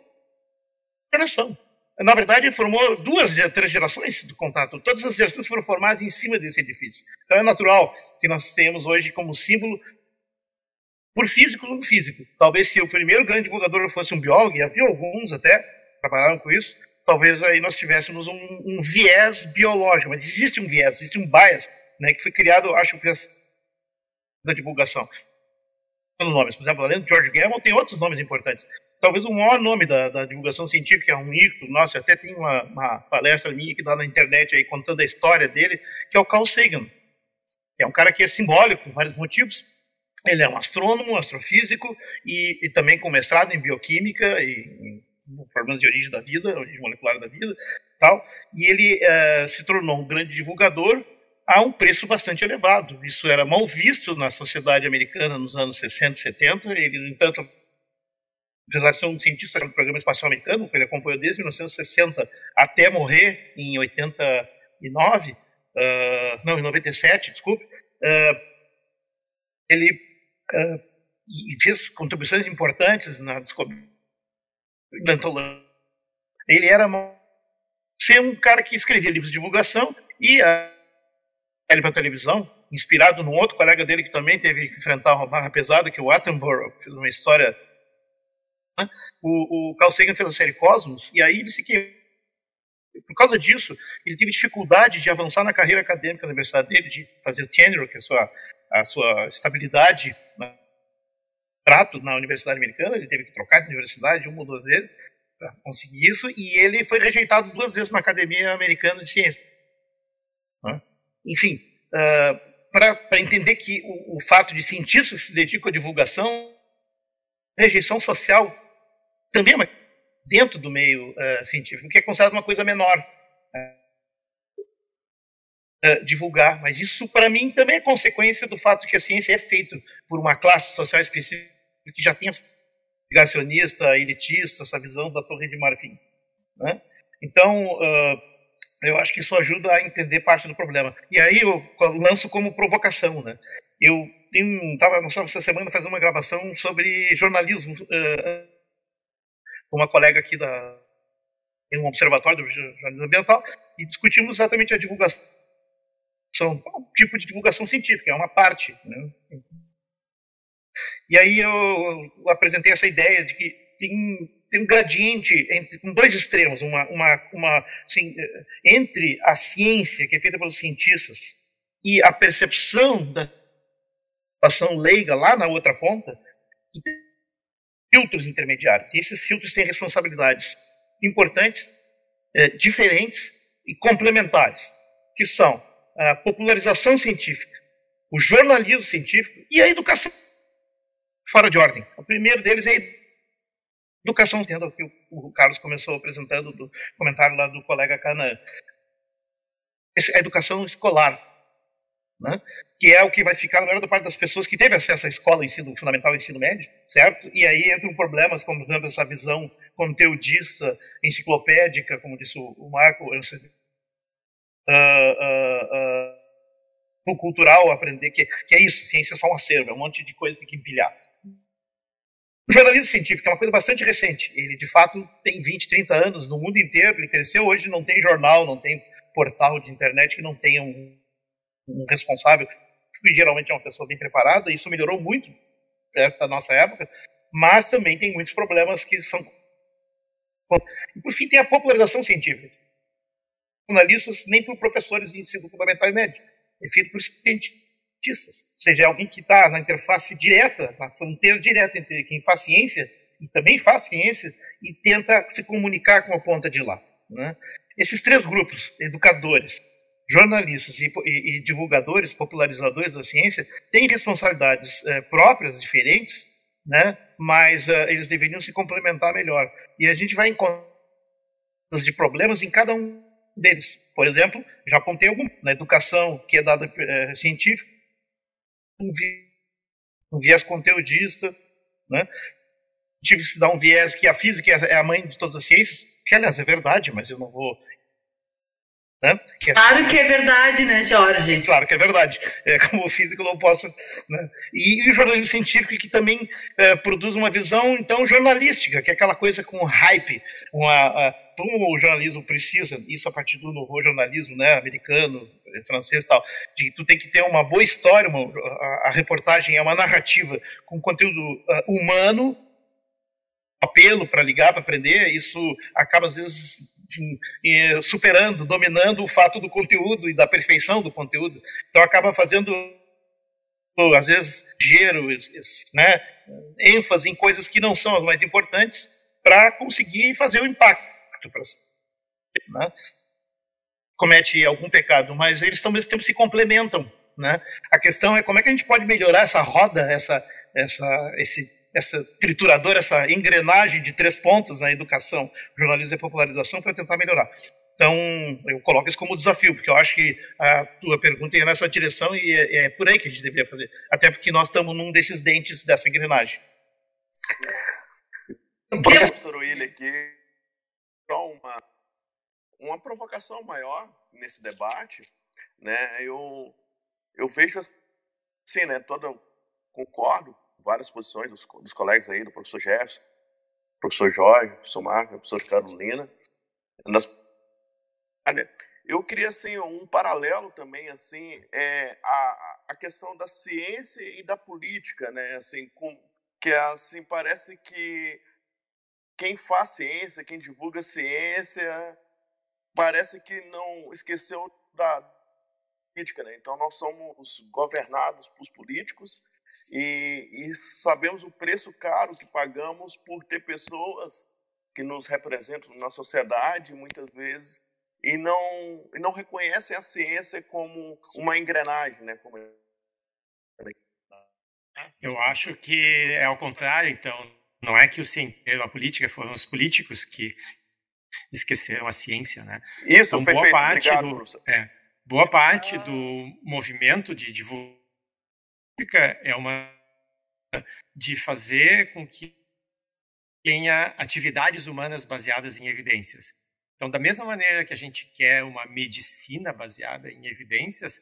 geração na verdade, formou duas, três gerações do contato. Todas as gerações foram formadas em cima desse edifício. Então é natural que nós tenhamos hoje como símbolo, por físico ou físico. Talvez se o primeiro grande divulgador fosse um biólogo, e havia alguns até, trabalharam com isso, talvez aí nós tivéssemos um, um viés biológico. Mas existe um viés, existe um bias, né, que foi criado, acho que da divulgação. Nomes. Por exemplo, além do George Gamow, tem outros nomes importantes talvez o maior nome da, da divulgação científica, é um ícone, nossa, até tem uma, uma, palestra minha que dá na internet aí contando a história dele, que é o Carl Sagan, é um cara que é simbólico por vários motivos. Ele é um astrônomo, astrofísico e, e também com mestrado em bioquímica e em problemas de origem da vida, origem molecular da vida, tal. E ele uh, se tornou um grande divulgador a um preço bastante elevado. Isso era mal visto na sociedade americana nos anos 60 e 70. Ele, no entanto, apesar de ser um cientista do programa espacial americano, que ele acompanhou desde 1960 até morrer em 89, uh, ah, não, em 97, desculpe, uh, ele uh, fez contribuições importantes na descoberta ele era ser um cara que escrevia livros de divulgação e a ele para televisão, inspirado num outro colega dele que também teve que enfrentar uma barra pesada, que é o Attenborough, que fez uma história né? O, o Carl Sagan fez a série Cosmos, e aí ele se que por causa disso, ele teve dificuldade de avançar na carreira acadêmica da universidade dele, de fazer o tenure, que é a sua, a sua estabilidade né, trato na universidade americana, ele teve que trocar de universidade uma ou duas vezes para conseguir isso, e ele foi rejeitado duas vezes na Academia Americana de Ciências. Né? Enfim, uh, para entender que o, o, fato de cientistas se dedicam à divulgação, rejeição social também é dentro do meio uh, científico, que é considerado uma coisa menor. Uh, divulgar, mas isso para mim também é consequência do fato que a ciência é feita por uma classe social específica que já tem negacionista, elitista, essa visão da Torre de Marfim. Né? Então, uh, eu acho que isso ajuda a entender parte do problema. E aí eu lanço como provocação. Né? Eu estava essa semana fazendo uma gravação sobre jornalismo uh, com uma colega aqui da em um observatório do jornalismo ambiental e discutimos exatamente a divulgação, um tipo de divulgação científica, é uma parte. Né? E aí eu, apresentei essa ideia de que tem, tem um gradiente entre com dois extremos, uma, uma, uma assim, entre a ciência que é feita pelos cientistas e a percepção da ação leiga lá na outra ponta, filtros intermediários. E esses filtros têm responsabilidades importantes, é, diferentes e complementares, que são a popularização científica, o jornalismo científico e a educação fora de ordem. O primeiro deles é a educação, tendo que o Carlos começou apresentando do comentário lá do colega Canã. A educação escolar, né? que é o que vai ficar na maior parte das pessoas que teve acesso à escola, ensino fundamental ensino médio, certo? E aí entram problemas como, por exemplo, essa visão conteudista, enciclopédica, como disse o Marco, uh, uh, uh, cultural, aprender que, que é isso, ciência é só um acervo, é um monte de coisa que tem que empilhar. O jornalismo científico é uma coisa bastante recente. Ele, de fato, tem 20, 30 anos no mundo inteiro. Ele cresceu. Hoje não tem jornal, não tem portal de internet que não tenha um, um responsável, que geralmente é uma pessoa bem preparada. Isso melhorou muito perto da nossa época. Mas também tem muitos problemas que são e, por fim, tem a popularização científica. Jornalistas, nem por professores de ensino fundamental e médio. É feito por. Ou seja, é alguém que está na interface direta, na fronteira direta entre quem faz ciência e também faz ciência e tenta se comunicar com a ponta de lá. Né? Esses três grupos, educadores, jornalistas e, e, e divulgadores, popularizadores da ciência, têm responsabilidades é, próprias, diferentes, né? mas uh, eles deveriam se complementar melhor. E a gente vai encontrar de problemas em cada um deles. Por exemplo, já apontei algum na educação que é dada uh, científica, um, vi um viés conteudista, né? tive que dar um viés que a física é a mãe de todas as ciências, que aliás é verdade, mas eu não vou né? Que é... Claro que é verdade, né, Jorge? Claro que é verdade. É, como físico, não posso. Né? E, e, o jornalismo científico que também é, produz uma visão, então, jornalística, que é aquela coisa com hype, uma, como o jornalismo precisa, isso a partir do novo jornalismo né, americano, francês e tal, de tu tem que ter uma boa história, uma, a, a, reportagem é uma narrativa com conteúdo uh, humano, apelo para ligar, para aprender, isso acaba às vezes superando, dominando o fato do conteúdo e da perfeição do conteúdo. Então acaba fazendo às vezes gero, né, ênfase em coisas que não são as mais importantes para conseguir fazer o impacto. Né? Comete algum pecado, mas eles ao mesmo tempo se complementam. Né? A questão é como é que a gente pode melhorar essa roda, essa, essa, esse essa trituradora, essa engrenagem de três pontos na educação, jornalismo e popularização para tentar melhorar. Então, eu coloco isso como desafio, porque eu acho que a tua pergunta ia nessa direção e é, é por aí que a gente deveria fazer. Até porque nós estamos num desses dentes dessa engrenagem. Professor Willi, aqui, uma, uma provocação maior nesse debate, né? Eu, eu vejo assim, né? Toda, concordo várias posições dos, dos colegas aí, do professor Jefferson, professor Jorge, professor Marco, professor Carolina. Nas... Eu queria assim um paralelo também assim é a, a questão da ciência e da política, né? Assim, com, que assim parece que quem faz ciência, quem divulga ciência, parece que não esqueceu da política, né? Então nós somos governados por políticos e, e sabemos o preço caro que pagamos por ter pessoas que nos representam na sociedade, muitas vezes, e não, e não reconhecem a ciência como uma engrenagem, né? Como... Eu acho que é ao contrário, então. Não é que o a política foram os políticos que esqueceram a ciência, né? Isso, então, perfeito. Boa parte, Obrigado, do, é, boa parte ah. do movimento de divulgação é uma de fazer com que tenha atividades humanas baseadas em evidências. Então, da mesma maneira que a gente quer uma medicina baseada em evidências,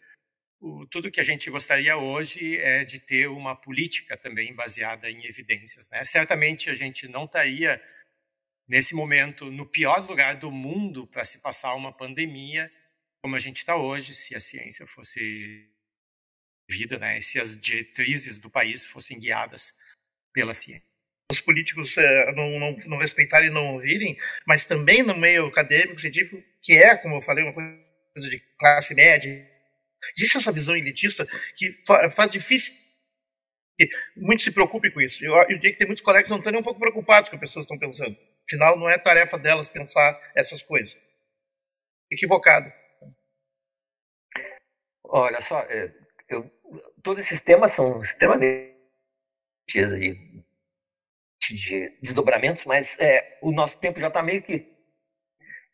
o, tudo que a gente gostaria hoje é de ter uma política também baseada em evidências. Né? Certamente a gente não estaria, nesse momento, no pior lugar do mundo para se passar uma pandemia como a gente está hoje, se a ciência fosse vida, né? se as diretrizes do país fossem guiadas pela ciência os políticos é, não, não, não respeitarem e não ouvirem, mas também no meio acadêmico, científico, que é, como eu falei, uma coisa de classe média, existe essa visão elitista que faz difícil que muitos se preocupem com isso. Eu, eu diria que tem muitos colegas que não estão nem um pouco preocupados com o que as pessoas estão pensando. Afinal, não é tarefa delas pensar essas coisas. Equivocado. Olha só, é, eu, todos esses temas são extremamente de desdobramentos, mas é, o nosso tempo já está meio que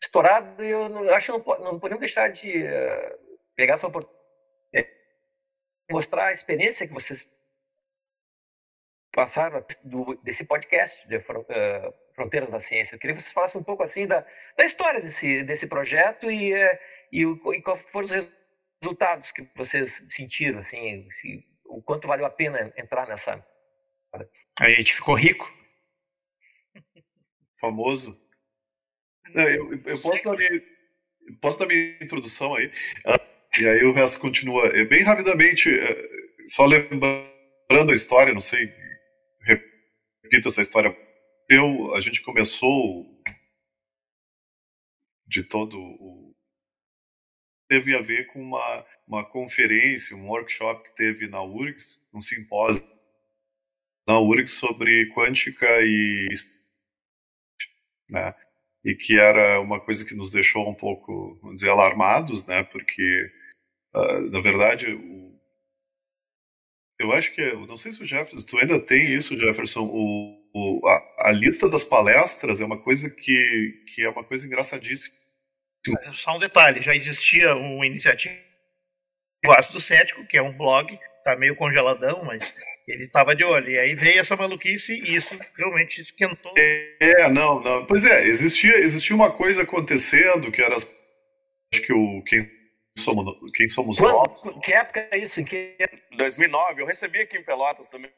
estourado e eu não, acho que não, não podemos deixar de uh, pegar essa oportunidade mostrar a experiência que vocês passaram do, desse podcast de uh, Fronteiras da Ciência. Eu queria que vocês falassem um pouco assim da, da história desse, desse projeto e, uh, e, e quais foram os resultados que vocês sentiram, assim, se, o quanto valeu a pena entrar nessa. A gente ficou rico famoso. Não, eu, eu, posso, dar minha, posso dar minha introdução aí, ah, e aí o resto continua. É, bem rapidamente, é, só lembrando a história, não sei, repito essa história. Eu, a gente começou de todo o. Teve a ver com uma, uma conferência, um workshop que teve na URGS, um simpósio na URGS sobre quântica e né? E que era uma coisa que nos deixou um pouco, vamos dizer, alarmados, né? Porque, uh, na verdade, o... eu acho que, não sei se o Jefferson, tu ainda tem isso, Jefferson, o, o a, a, lista das palestras é uma coisa que, que é uma coisa engraçadíssima. Só um detalhe, já existia uma iniciativa o Ácido Cético, que é um blog, tá meio congeladão, mas ele estava de olho. E aí veio essa maluquice e isso realmente esquentou. É, não, não. Pois é, existia, existia uma coisa acontecendo que era. Acho que o. Quem somos, quem somos nós. Que época é isso? Que... 2009. Eu recebi aqui em Pelotas também.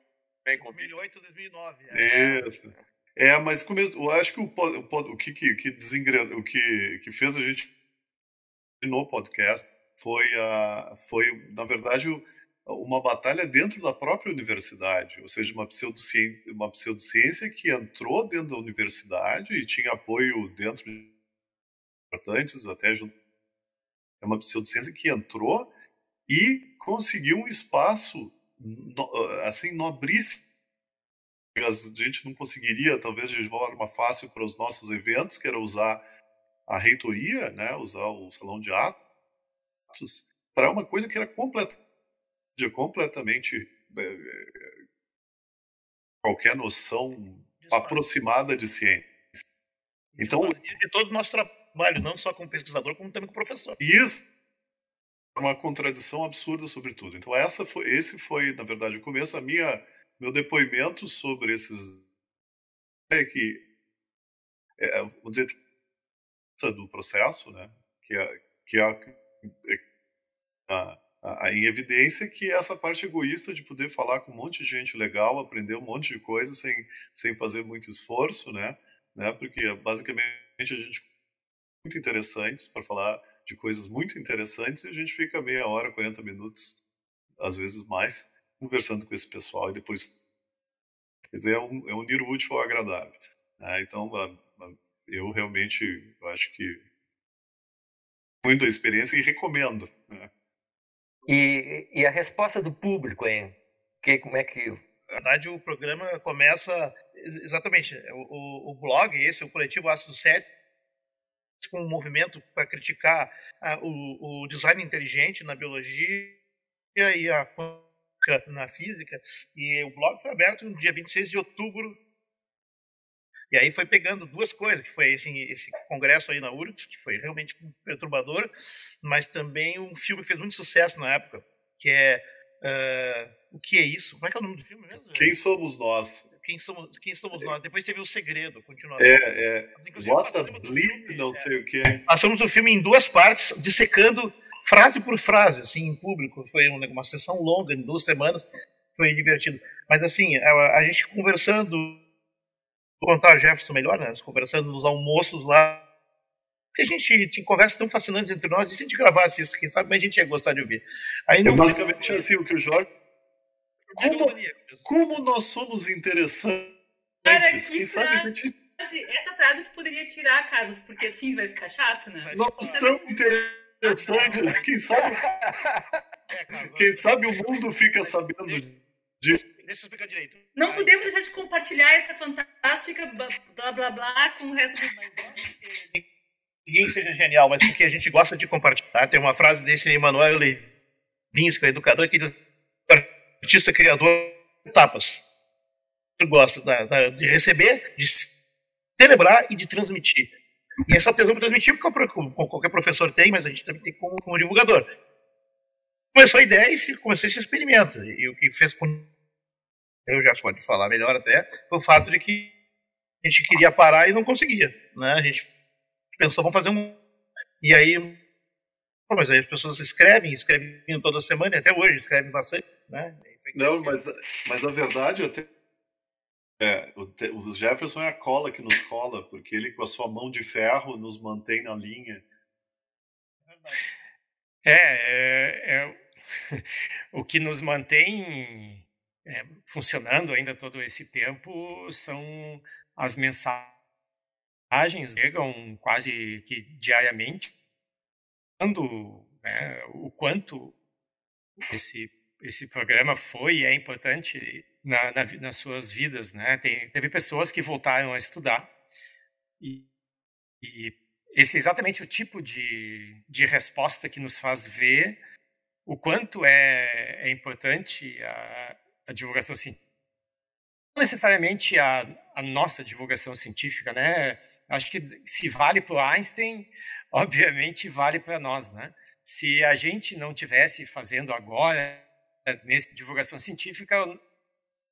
Bem 2008, 2009. É. Isso. É, mas como eu acho que o, o, o que, que, que, o que, que fez a gente no podcast foi, a, foi na verdade, uma batalha dentro da própria universidade, ou seja, uma pseudociência, uma pseudociência que entrou dentro da universidade e tinha apoio dentro de importantes, até. É uma pseudociência que entrou e conseguiu um espaço assim nobríssimo. A gente não conseguiria, talvez, de forma fácil para os nossos eventos, que era usar a reitoria, né, usar o salão de atos, para uma coisa que era completamente de completamente é, qualquer noção aproximada de ciência. Então, de todo o nosso trabalho, não só como pesquisador, como também como professor. Isso é uma contradição absurda sobre tudo. Então, essa foi, esse foi, na verdade, o começo, a minha, meu depoimento sobre esses é que, é, dizer, do processo, né, que é, que é a, em evidência que essa parte egoísta de poder falar com um monte de gente legal, aprender um monte de coisa sem, sem fazer muito esforço, né? né? Porque basicamente a gente muito interessantes para falar de coisas muito interessantes e a gente fica meia hora, 40 minutos, às vezes mais, conversando com esse pessoal e depois quer dizer, é, um, é unir o útil ao agradável. Né? Então, eu realmente eu acho que muita experiência e recomendo. Né? E, e a resposta do público, hein? Que, como é que. Na verdade, o programa começa exatamente. O, o blog, esse, o coletivo Ácido 7, com um movimento para criticar a, o, o, design inteligente na biologia e a na física. E o blog foi aberto no dia 26 de outubro e aí foi pegando duas coisas, que foi assim, esse congresso aí na URGS, que foi realmente perturbador, mas também um filme que fez muito sucesso na época, que é uh, O que é isso? Como é que é o nome do filme mesmo? Quem somos nós? quem somos, quem somos nós. Depois teve o segredo, continuação. É, é. Bota blip, não sei o quê. Passamos o filme em duas partes, dissecando frase por frase, assim, em público. Foi uma sessão longa, em duas semanas. Foi divertido. Mas, assim, a, a gente conversando, vou contar o Jefferson melhor, né? Conversando nos almoços lá. Que a gente tinha conversas tão fascinantes entre nós, e se a gente gravasse isso, quem sabe a gente ia gostar de ouvir. Aí, é basicamente assim, o que o Jorge como, como nós somos interessantes. Cara, Quem sabe a gente... Essa frase tu poderia tirar, Carlos, porque assim vai ficar chato, né? Nós tão interessantes, quem sabe. É, quem sabe o mundo fica sabendo de. Deixa eu explicar direito. Não podemos deixar de compartilhar essa fantástica blá blá blá com o resto do. Ninguém seja genial, mas porque a gente gosta de compartilhar. Tem uma frase desse Emmanuel Levinsky, educador, que diz artista criador etapas. Eu gosto da, da, de receber, de celebrar e de transmitir. E essa tesão para transmitir, porque qualquer professor tem, mas a gente também tem como, como divulgador. Começou a ideia e começou esse experimento. E o que fez com. Eu já pode falar melhor até, foi o fato de que a gente queria parar e não conseguia. Né? A gente pensou, vamos fazer um. E aí mas aí as pessoas escrevem, escrevem toda semana, até hoje escrevem bastante, né? Não, mas, mas na verdade até é, o, o, Jefferson é a cola que nos cola, porque ele com a sua mão de ferro nos mantém na linha. É, é, é [laughs] o que nos mantém é, funcionando ainda todo esse tempo são as mensagens chegam quase que diariamente né, o quanto esse esse programa foi e é importante na, na, nas suas vidas, né? Tem, teve pessoas que voltaram a estudar e, e esse é exatamente o tipo de, de resposta que nos faz ver o quanto é, é importante a, a divulgação científica. Não necessariamente a, a nossa divulgação científica, né? Acho que se vale para o Einstein, [laughs] obviamente vale para nós, né? Se a gente não tivesse fazendo agora nessa divulgação científica,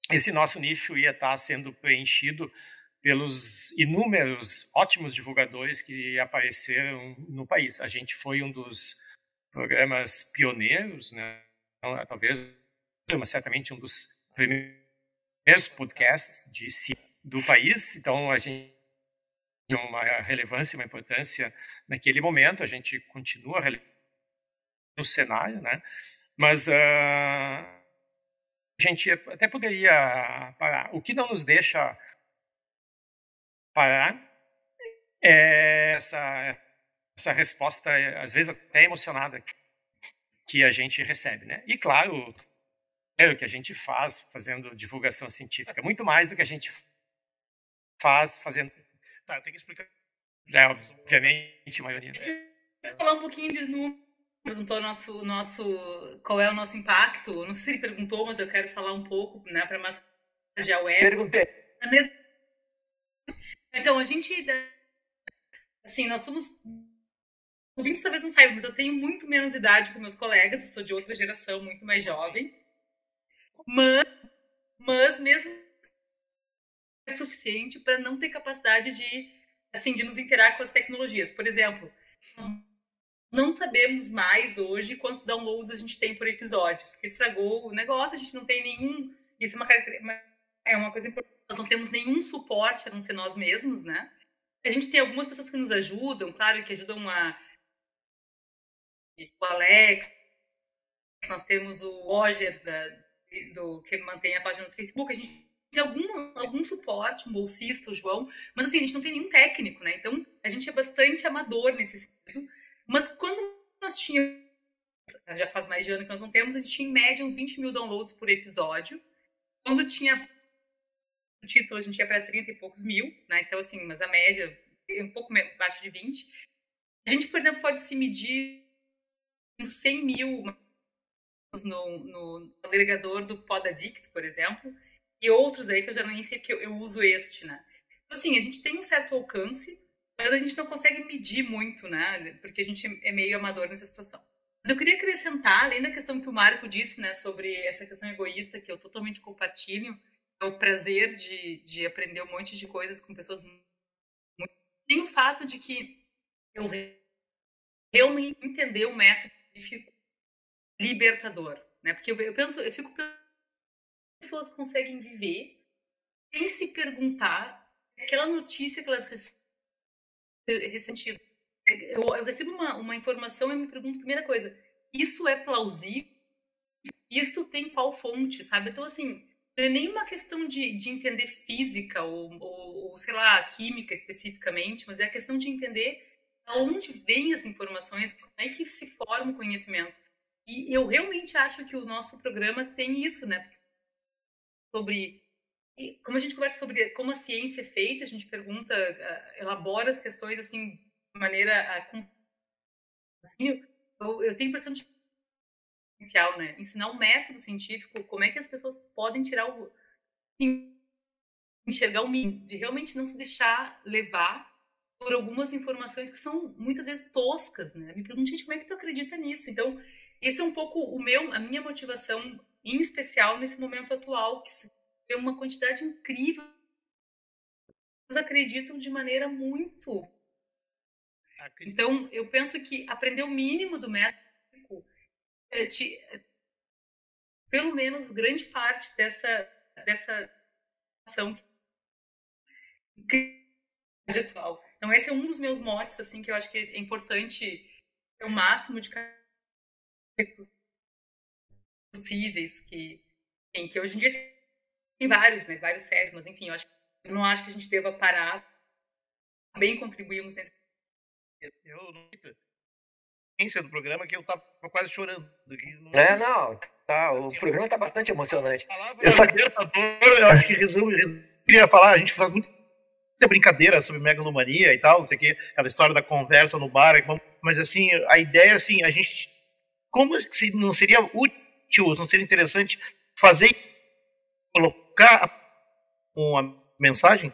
esse nosso nicho ia estar sendo preenchido pelos inúmeros ótimos divulgadores que apareceram no país. A gente foi um dos programas pioneiros, né? Então, talvez, mas certamente um dos primeiros podcasts de do país. Então a gente tem uma relevância, uma importância naquele momento. A gente continua no cenário, né? Mas uh, a gente até poderia parar. O que não nos deixa parar é essa, essa resposta, às vezes até emocionada, que a gente recebe. Né? E, claro, é o que a gente faz fazendo divulgação científica, muito mais do que a gente faz fazendo. Tá, tem que explicar. É, obviamente, a maioria. Deixa eu falar um pouquinho de números perguntou nosso, nosso, qual é o nosso impacto. Não sei se ele perguntou, mas eu quero falar um pouco, né, para massagear o web. Perguntei. Então, a gente, assim, nós somos, ouvintes talvez não saibam, mas eu tenho muito menos idade que meus colegas, eu sou de outra geração, muito mais jovem. Mas, mas mesmo é suficiente para não ter capacidade de, assim, de nos interar com as tecnologias. Por exemplo, nós não sabemos mais hoje quantos downloads a gente tem por episódio, porque estragou o negócio, a gente não tem nenhum. Isso é uma, é uma coisa importante. Nós não temos nenhum suporte a não ser nós mesmos, né? A gente tem algumas pessoas que nos ajudam, claro, que ajudam a. O Alex, nós temos o Roger, da, do, que mantém a página do Facebook, a gente tem algum, algum suporte, um bolsista, o João, mas assim, a gente não tem nenhum técnico, né? Então, a gente é bastante amador nesse sentido. Mas quando nós tínhamos, já faz mais de ano que nós não temos, a gente tinha em média uns 20 mil downloads por episódio. Quando tinha o título, a gente ia para 30 e poucos mil, né? Então, assim, mas a média é um pouco abaixo de 20. A gente, por exemplo, pode se medir uns 100 mil no, no agregador do Podaddict, por exemplo, e outros aí que eu já nem sei porque eu, eu uso este, né? Então, assim, a gente tem um certo alcance, mas a gente não consegue medir muito, né? Porque a gente é meio amador nessa situação. Mas eu queria acrescentar, além da questão que o Marco disse, né, sobre essa questão egoísta, que eu totalmente compartilho, o prazer de, de aprender um monte de coisas com pessoas muito. Tem o fato de que eu realmente entender o método libertador, né? Porque eu, eu penso, eu fico pensando pessoas conseguem viver sem se perguntar aquela notícia que elas ressentiram. Eu, eu recebo uma, uma informação e me pergunto, primeira coisa, isso é plausível? Isso tem qual fonte, sabe? Então, assim, não é nem uma questão de, de entender física ou, ou, ou, sei lá, química especificamente, mas é a questão de entender aonde vêm as informações, como é que se forma o conhecimento. E eu realmente acho que o nosso programa tem isso, né? Sobre como a gente conversa sobre como a ciência é feita, a gente pergunta, elabora as questões assim de maneira assim, eu, eu tenho a impressão de essencial, né? Ensinar um método científico, como é que as pessoas podem tirar o enxergar o mínimo, de realmente não se deixar levar por algumas informações que são muitas vezes toscas, né? Me pergunto, gente, como é que tu acredita nisso? Então, esse é um pouco o meu, a minha motivação, em especial nesse momento atual, que vê uma quantidade incrível. Eles acreditam de maneira muito. Então, eu penso que aprender o mínimo do método é, te, pelo menos grande parte dessa dessa ação atual. Então esse é um dos meus motes assim que eu acho que é importante ter o máximo de possíveis que em que hoje em dia tem vários, né, vários sérios, mas enfim, eu acho eu não acho que a gente deva parar. Bem contribuímos nesse eu não do programa que eu tava quase chorando. É, não, tá, o programa tá bastante emocionante. Eu, só... eu acho que resume, queria falar, a gente faz muita brincadeira sobre megalomania e tal, não sei o que, aquela história da conversa no bar, mas assim, a ideia assim, a gente, como se não seria útil, não seria interessante fazer, colocar uma mensagem,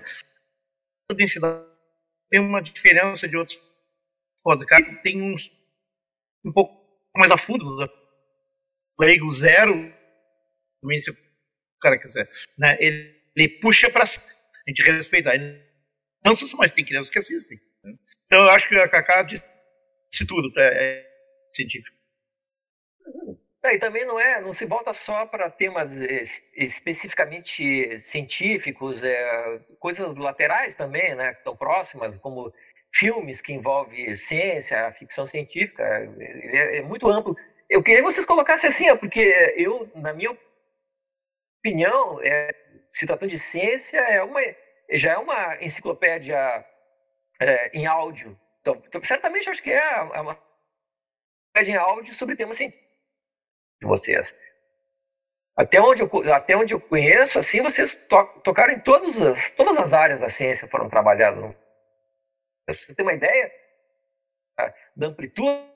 a densidade tem uma diferença de outros podcasts, tem uns um pouco mais a fundo, leigo zero, também se o cara quiser, né? Ele, ele puxa para a gente respeita. Crianças, mas tem crianças que assistem. Né? Então eu acho que a Cacá disse tudo, é, é científico. É, e também não é, não se volta só para temas especificamente científicos, é, coisas laterais também, né, estão próximas, como filmes que envolvem ciência, ficção científica, é, é, muito amplo. Eu queria que vocês colocassem assim, porque eu, na minha opinião, é, se tratando de ciência, é uma, já é uma enciclopédia é, em áudio. Então, certamente acho que é uma enciclopédia em áudio sobre temas científicos de vocês. Até onde eu, até onde eu conheço, assim, vocês to, tocaram em todas as, todas as áreas da ciência foram trabalhadas vocês têm uma ideia da amplitude?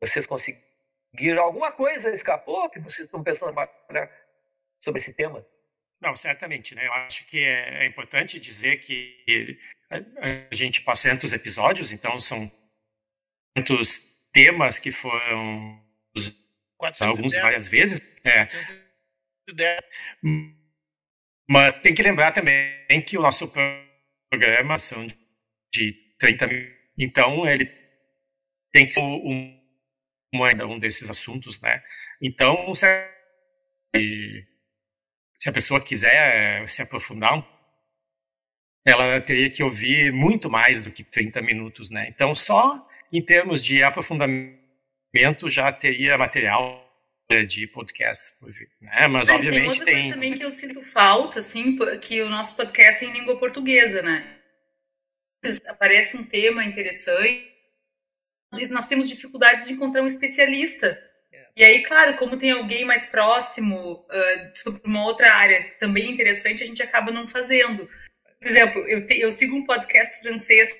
Vocês conseguiram alguma coisa escapou que vocês estão pensando sobre esse tema? Não, certamente, né? Eu acho que é, é importante dizer que a, gente passa tantos episódios, então são tantos temas que foram alguns várias vezes. É. Mas tem que lembrar também que o nosso programa são de 30 mil. Então, ele tem que ser um, um desses assuntos, né? Então, se a, se a pessoa quiser se aprofundar, ela teria que ouvir muito mais do que 30 minutos, né? Então, só em termos de aprofundamento já teria material de podcast, né? Mas, obviamente, tem... tem... Coisa também que eu sinto falta, assim, que o nosso podcast é em língua portuguesa, né? aparece um tema interessante, nós temos dificuldades de encontrar um especialista. E aí, claro, como tem alguém mais próximo uh, sobre uma outra área também interessante, a gente acaba não fazendo. Por exemplo, eu, te, eu sigo um podcast francês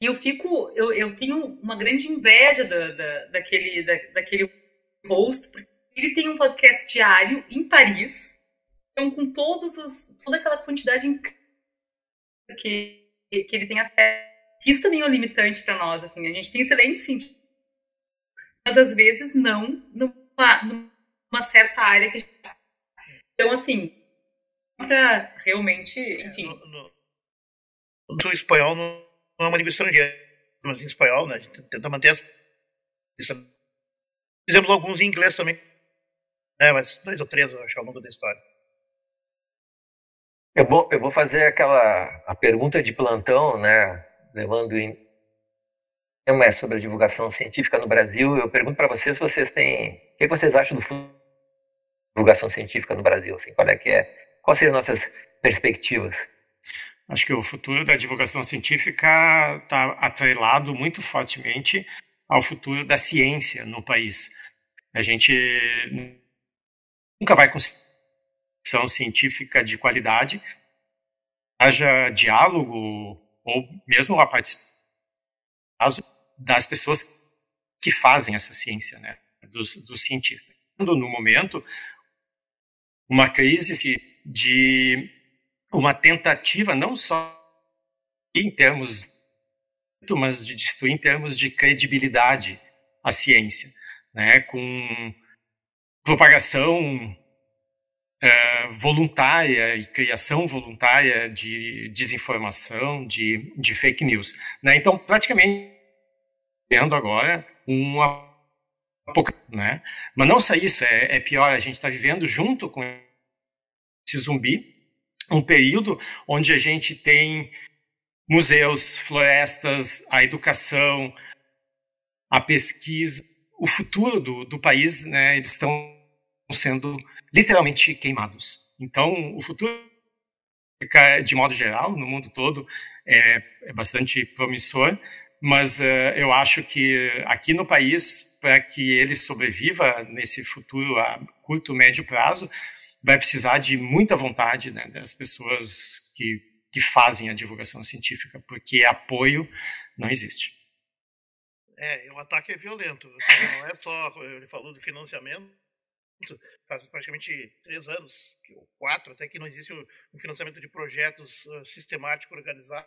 e eu fico, eu, eu tenho uma grande inveja da, da, daquele, da, daquele post, porque ele tem um podcast diário em Paris, então com todos os, toda aquela quantidade incrível que que ele tem acesso. Isso também é um limitante para nós, assim, a gente tem excelentes cientistas, mas às vezes não numa, numa certa área que a gente... Tá. Então, assim, para realmente, enfim. É, no, no, no espanhol não, não é uma língua estrangeira, mas em espanhol, né? A gente tenta manter essa. Fizemos alguns em inglês também, né? Mas dois ou três, eu acho, ao longo da história. Eu vou, eu vou fazer aquela a pergunta de plantão, né? Levando em tema é sobre a divulgação científica no Brasil. Eu pergunto para vocês, vocês têm, o que vocês acham do divulgação científica no Brasil? Assim, qual é que é? Quais seriam nossas perspectivas? Acho que o futuro da divulgação científica está atrelado muito fortemente ao futuro da ciência no país. A gente nunca vai conseguir uma científica de qualidade, haja diálogo ou mesmo a participação das pessoas que fazem essa ciência, né, dos, dos cientistas. No momento, uma crise de uma tentativa não só em termos mas de destruir em termos de credibilidade a ciência, né, com propagação é, voluntária e criação voluntária de desinformação, de, de fake news. Né? Então, praticamente, vendo agora uma né? Mas não só isso, é, é pior, a gente está vivendo junto com esse zumbi um período onde a gente tem museus, florestas, a educação, a pesquisa, o futuro do, do país, né, eles estão sendo literalmente queimados. Então, o futuro, de modo geral, no mundo todo, é, é bastante promissor, mas uh, eu acho que aqui no país, para que ele sobreviva nesse futuro a curto, médio prazo, vai precisar de muita vontade né, das pessoas que, que fazem a divulgação científica, porque apoio não existe. É, o ataque é violento. Não é só, ele falou do financiamento, faz praticamente três anos, ou quatro, até que não existe um financiamento de projetos uh, sistemático organizado.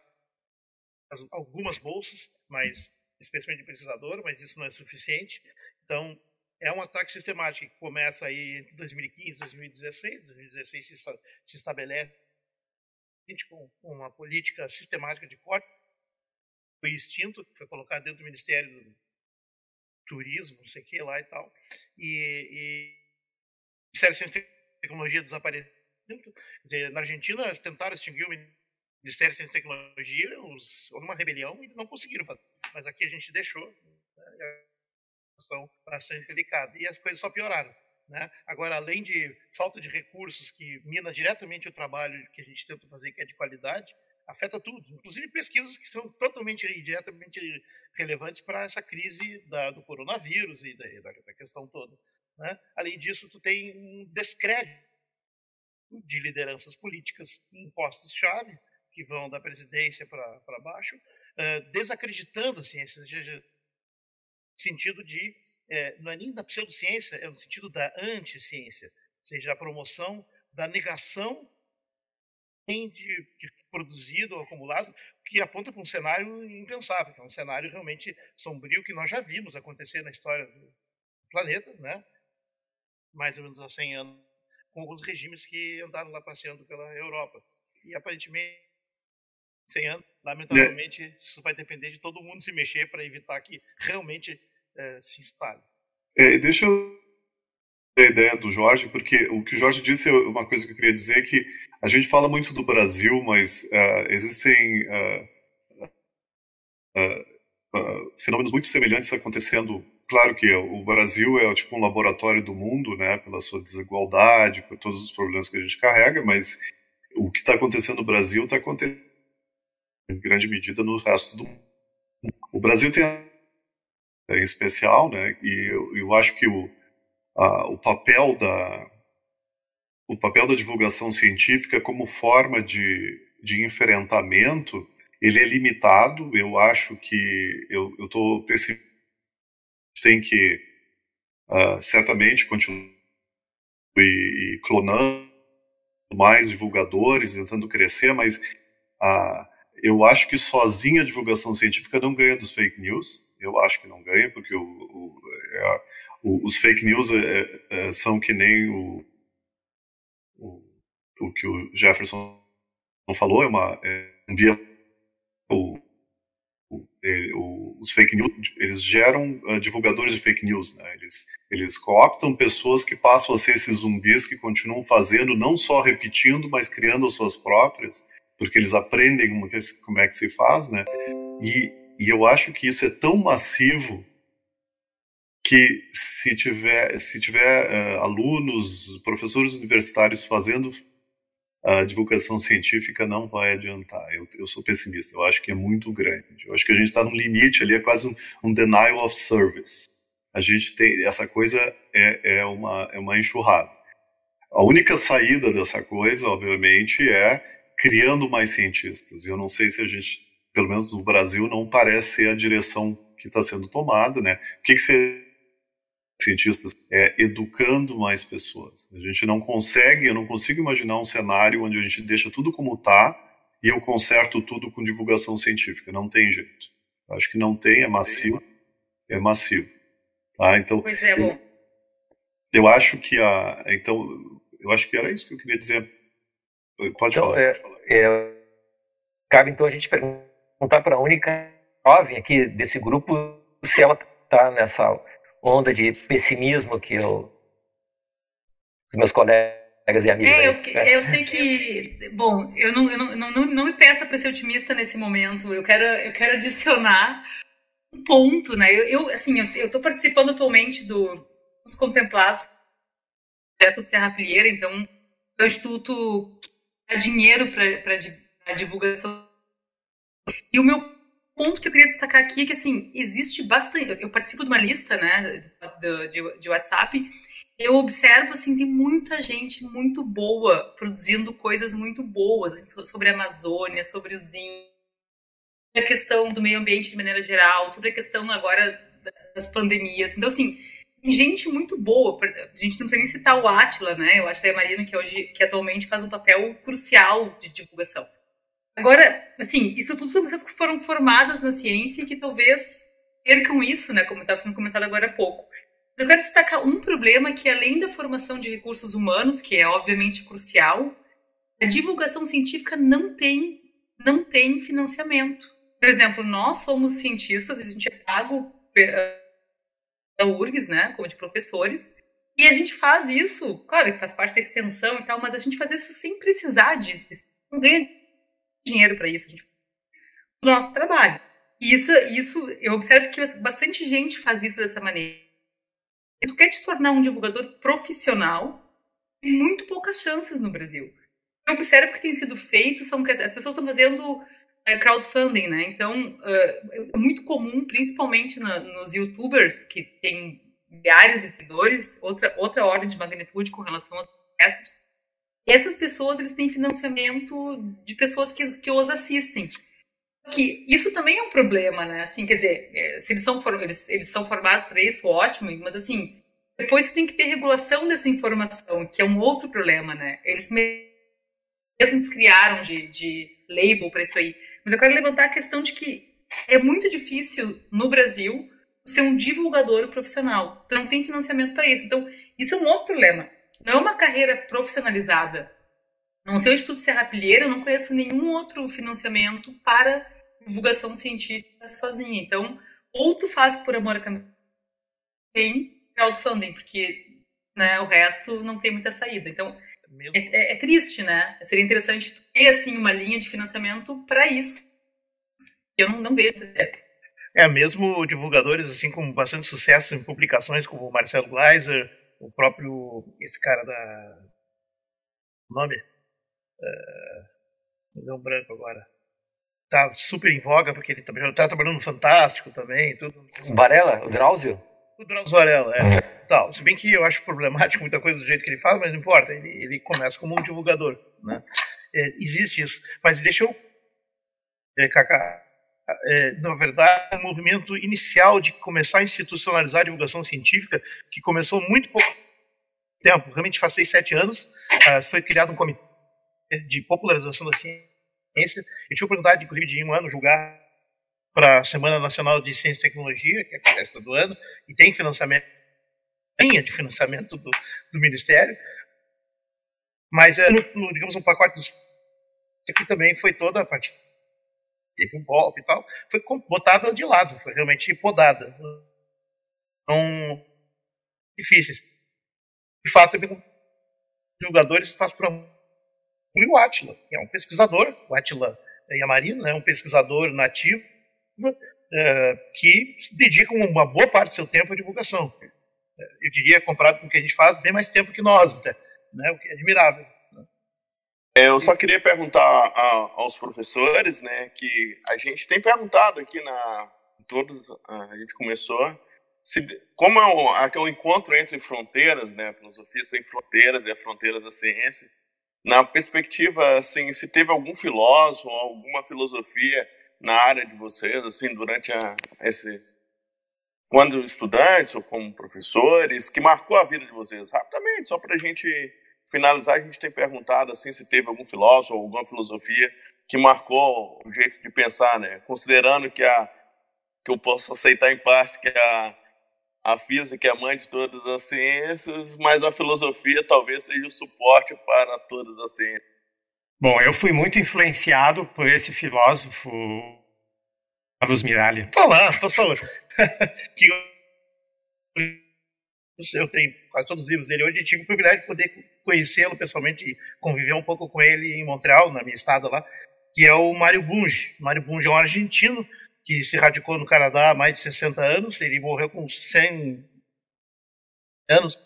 Algumas bolsas, mas especialmente de pesquisador, mas isso não é suficiente. Então, é um ataque sistemático que começa aí entre 2015 e 2016. 2016 se, se estabelece com uma política sistemática de corte foi extinto, foi colocado dentro do Ministério do Turismo, não sei o que lá e tal. E, e o Ministério de Ciência e Tecnologia desapareceu. Quer dizer, na Argentina, eles tentaram extinguir o Ministério de Ciência e Tecnologia, houve uma rebelião e eles não conseguiram fazer. Mas aqui a gente deixou. Né? Situação bastante delicada. E as coisas só pioraram. Né? Agora, além de falta de recursos que mina diretamente o trabalho que a gente tenta fazer, que é de qualidade, afeta tudo, inclusive pesquisas que são totalmente e diretamente relevantes para essa crise da, do coronavírus e da, da questão toda. Né? Além disso, tu tem um descrédito de lideranças políticas em postos-chave, que vão da presidência para baixo, uh, desacreditando a ciência, sentido de, é, não é nem da pseudociência, é no sentido da anticiência, ou seja, a promoção da negação de, de produzido ou acumulado, que aponta para um cenário impensável, que é um cenário realmente sombrio que nós já vimos acontecer na história do planeta, né? mais ou menos há 100 anos, com alguns regimes que andaram lá passeando pela Europa. E aparentemente, 100 anos, lamentavelmente, isso vai depender de todo mundo se mexer para evitar que realmente é, se instale. É, deixa eu a ideia do Jorge, porque o que o Jorge disse é uma coisa que eu queria dizer que a gente fala muito do Brasil, mas uh, existem uh, uh, fenômenos muito semelhantes acontecendo. Claro que o Brasil é tipo um laboratório do mundo, né, pela sua desigualdade, por todos os problemas que a gente carrega, mas o que está acontecendo no Brasil está acontecendo em grande medida no resto do mundo. O Brasil tem em especial, né? E eu, eu acho que o, a, o papel da o papel da divulgação científica como forma de, de enfrentamento ele é limitado. Eu acho que eu estou tem que uh, certamente continuar e, e, clonando mais divulgadores, tentando crescer, mas uh, eu acho que sozinha a divulgação científica não ganha dos fake news eu acho que não ganha, porque o, o, é, o, os fake news é, é, são que nem o, o que o Jefferson falou, é uma é, um o, os fake news, eles geram uh, divulgadores de fake news, né? Eles, eles cooptam pessoas que passam a ser esses zumbis que continuam fazendo, não só repetindo, mas criando as suas próprias, porque eles aprendem como, é que se faz, né? E, e eu acho que isso é tão massivo que se tiver, se tiver uh, alunos, professores universitários fazendo a divulgação científica não vai adiantar. Eu, eu, sou pessimista, eu acho que é muito grande. Eu acho que a gente está no limite ali, é quase um, um, denial of service. A gente tem, essa coisa é, é, uma, é uma enxurrada. A única saída dessa coisa, obviamente, é criando mais cientistas. Eu não sei se a gente, pelo menos no Brasil, não parece ser a direção que está sendo tomada, né? O que, que você cientistas é, educando mais pessoas. A gente não consegue, eu não consigo imaginar um cenário onde a gente deixa tudo como está e eu conserto tudo com divulgação científica. Não tem jeito. Acho que não tem, é massivo. É massivo. Tá? Então, pois é, bom. Eu, eu acho que a. Então, eu acho que era isso que eu queria dizer. Pode então, falar. É, é, cabe então a gente perguntar para a única jovem aqui desse grupo se ela está nessa onda de pessimismo que eu, os meus colegas e amigos. É, eu, eu, sei que. Bom, eu não, eu não, não, não me peça para ser otimista nesse momento. Eu quero, eu quero adicionar um ponto, né? Eu, eu assim, eu estou participando atualmente do, dos contemplados projeto do Serra Pilheira, então é o instituto dá dinheiro para divulgação. E o meu ponto que eu queria destacar aqui é que, assim, existe bastante... Eu participo de uma lista, né, de, de, de WhatsApp, eu observo, assim, tem muita gente muito boa produzindo coisas muito boas assim, sobre a Amazônia, sobre os índios, a questão do meio ambiente de maneira geral, sobre a questão agora das pandemias. Então, assim, gente muito boa. A gente não precisa nem citar o Atila, né? O Atila Marino, que hoje, que atualmente faz um papel crucial de divulgação. Agora, assim, isso tudo são pessoas que foram formadas na ciência e que talvez percam isso, né, como estava sendo comentado agora há pouco. Eu quero destacar um problema que, além da formação de recursos humanos, que é obviamente crucial, a divulgação científica não tem, não tem financiamento. Por exemplo, nós somos cientistas, a gente é pago da URGS, né, como de professores, e a gente faz isso, claro que faz parte da extensão e tal, mas a gente faz isso sem precisar de. Não ganha dinheiro para isso, a gente o nosso trabalho. E isso, isso, eu observo que bastante gente faz isso dessa maneira. Se tu quer te tornar um divulgador profissional, tem muito poucas chances no Brasil. Eu observo que tem sido feito, são as pessoas estão fazendo uh, crowdfunding, né? Então, uh, é muito comum, principalmente na, nos YouTubers, que tem milhares de seguidores, outra, outra ordem de magnitude com relação aos podcasters, essas pessoas eles têm financiamento de pessoas que, que os assistem. Que isso também é um problema, né? Assim, quer dizer, é, se eles são, eles, eles são formados para isso, ótimo, mas assim, depois tem que ter regulação dessa informação, que é um outro problema, né? Eles mesmos criaram de, de label para isso aí. Mas eu quero levantar a questão de que é muito difícil no Brasil ser um divulgador profissional. Então não tem financiamento para isso. Então, isso é um outro problema não é uma carreira profissionalizada. Não sei o Instituto Serra Pilheira, eu não conheço nenhum outro financiamento para divulgação científica sozinha. Então, ou tu faz por amor a campanha, tem crowdfunding, porque né, o resto não tem muita saída. Então, é, é, é, triste, né? Seria interessante ter, assim, uma linha de financiamento para isso. Eu não, não vejo. É, mesmo divulgadores, assim, com bastante sucesso em publicações, como o Marcelo Gleiser, o próprio esse cara da o nome uh, me deu um branco agora tá super em voga porque ele também tá trabalhando no Fantástico também tudo Varela o Drauzio o Drauzio Varela é uhum. tal se bem que eu acho problemático muita coisa do jeito que ele fala mas não importa ele, ele começa como um divulgador né é, existe isso mas deixa eu é, Kaká é, na verdade, um movimento inicial de começar a institucionalizar a divulgação científica, que começou muito pouco tempo, realmente faz seis, sete anos, uh, foi criado um comitê de popularização da ciência. Eu tive a oportunidade, inclusive, de um ano julgar para a Semana Nacional de Ciência e Tecnologia, que acontece todo ano, e tem financiamento, linha de financiamento do, do Ministério. Mas, é, no, no, digamos, um pacote dos aqui também foi toda a parte teve um golpe e tal, foi botada de lado, foi realmente podada. Então, difíceis. De fato, jogadores faz para o Atila, que é um pesquisador, o Atila Yamarino, é um pesquisador nativo, é, que dedica uma boa parte do seu tempo à divulgação. Eu diria, comparado com o que a gente faz, bem mais tempo que nós, até, né, o que é admirável. É, eu só queria perguntar a, aos professores, né, que a gente tem perguntado aqui na todos, a gente começou se, como é o, é o encontro entre fronteiras, né, a filosofia sem fronteiras e a fronteiras da ciência, na perspectiva, assim, se teve algum filósofo, alguma filosofia na área de vocês, assim, durante a, esse, quando estudantes ou como professores, que marcou a vida de vocês, rapidamente, só para a gente finalizar, a gente tem perguntado assim se teve algum filósofo alguma filosofia que marcou o jeito de pensar, né? Considerando que a que eu posso aceitar em parte que a a física é a mãe de todas as ciências, mas a filosofia talvez seja o suporte para todas as ciências. Bom, eu fui muito influenciado por esse filósofo Carlos Miralha. Olá, por favor. [laughs] que eu tenho quase todos os livros dele hoje e tive o privilégio de poder conhecê-lo pessoalmente e conviver um pouco com ele em Montreal, na minha estada lá, que é o Mário Bunge. Mário Bunge é um argentino que se radicou no Canadá há mais de 60 anos, ele morreu com 100 anos,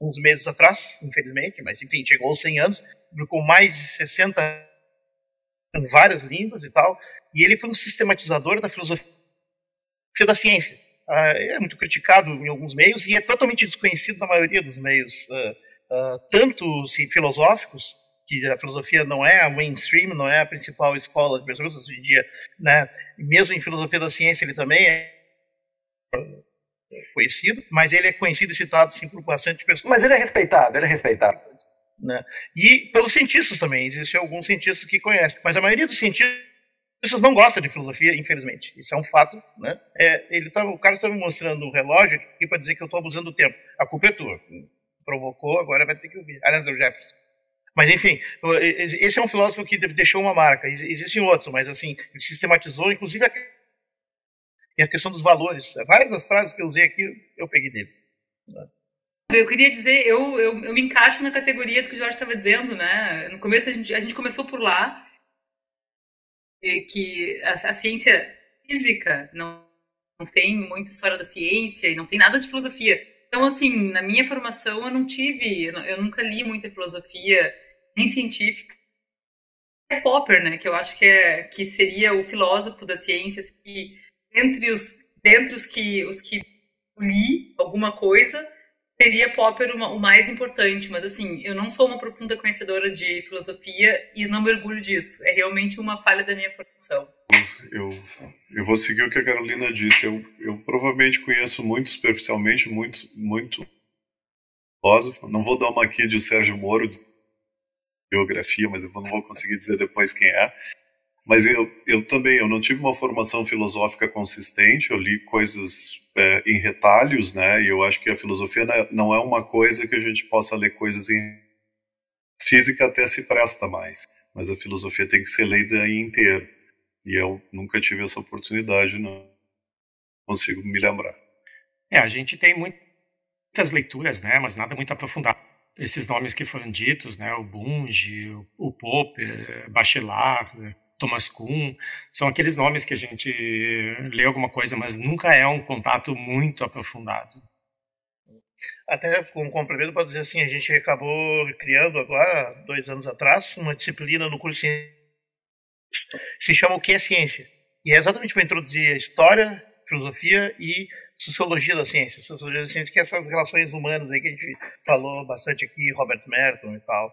uns meses atrás, infelizmente, mas enfim, chegou aos 100 anos, com mais de 60 em várias línguas e tal, e ele foi um sistematizador da filosofia da ciência ah, é muito criticado em alguns meios e é totalmente desconhecido na maioria dos meios, uh, uh, tanto sim, filosóficos, que a filosofia não é a mainstream, não é a principal escola de pessoas hoje em dia, né? mesmo em filosofia da ciência ele também é conhecido, mas ele é conhecido e citado sim por bastante pessoas. Mas ele é respeitado, ele é respeitado. Né? E pelos cientistas também, existem alguns cientistas que conhecem, mas a maioria dos cientistas não gostam de filosofia, infelizmente. Isso é um fato, né? É, ele tá, o cara está me mostrando um relógio aqui para dizer que eu estou abusando do tempo. A culpa é tua. Provocou, agora vai ter que ouvir. Aliás, é o Jefferson. Mas, enfim, esse é um filósofo que deixou uma marca. Existem outros, mas, assim, ele sistematizou, inclusive, a, a questão dos valores. Várias das frases que eu usei aqui, eu peguei dele. Eu queria dizer, eu, eu, eu me encaixo na categoria do que o Jorge estava dizendo, né? No começo a gente, a gente começou por lá, que a, a ciência física não, não tem muita história da ciência e não tem nada de filosofia. Então, assim, na minha formação eu não tive, eu nunca li muita filosofia, nem científica. É Popper, né, que eu acho que, é, que seria o filósofo das ciências que, entre os, dentre os que, os que li alguma coisa, seria Popper o mais importante, mas assim, eu não sou uma profunda conhecedora de filosofia e não mergulho disso. É realmente uma falha da minha formação. Eu, eu vou seguir o que a Carolina disse. Eu, eu provavelmente conheço muito superficialmente, muito, muito filósofo. Não vou dar uma aqui de Sérgio Moro, de biografia, mas eu não vou conseguir dizer depois quem é. Mas eu, eu também, eu não tive uma formação filosófica consistente, eu li coisas é, em retalhos, né? E eu acho que a filosofia não é uma coisa que a gente possa ler coisas em física até se presta mais, mas a filosofia tem que ser lida em inteiro. E eu nunca tive essa oportunidade, não consigo me lembrar. É, a gente tem muitas leituras, né? Mas nada muito aprofundado. Esses nomes que foram ditos, né? O Bunge, o Popper, Bachelard, Thomas Kuhn, são aqueles nomes que a gente lê alguma coisa, mas nunca é um contato muito aprofundado. Até como complemento, pode dizer assim, a gente acabou criando agora, dois anos atrás, uma disciplina no curso que se chama O que é Ciência? E é exatamente para introduzir a história, filosofia e sociologia da ciência. Sociologia da ciência, que é essas relações humanas aí que a gente falou bastante aqui, Robert Merton e tal.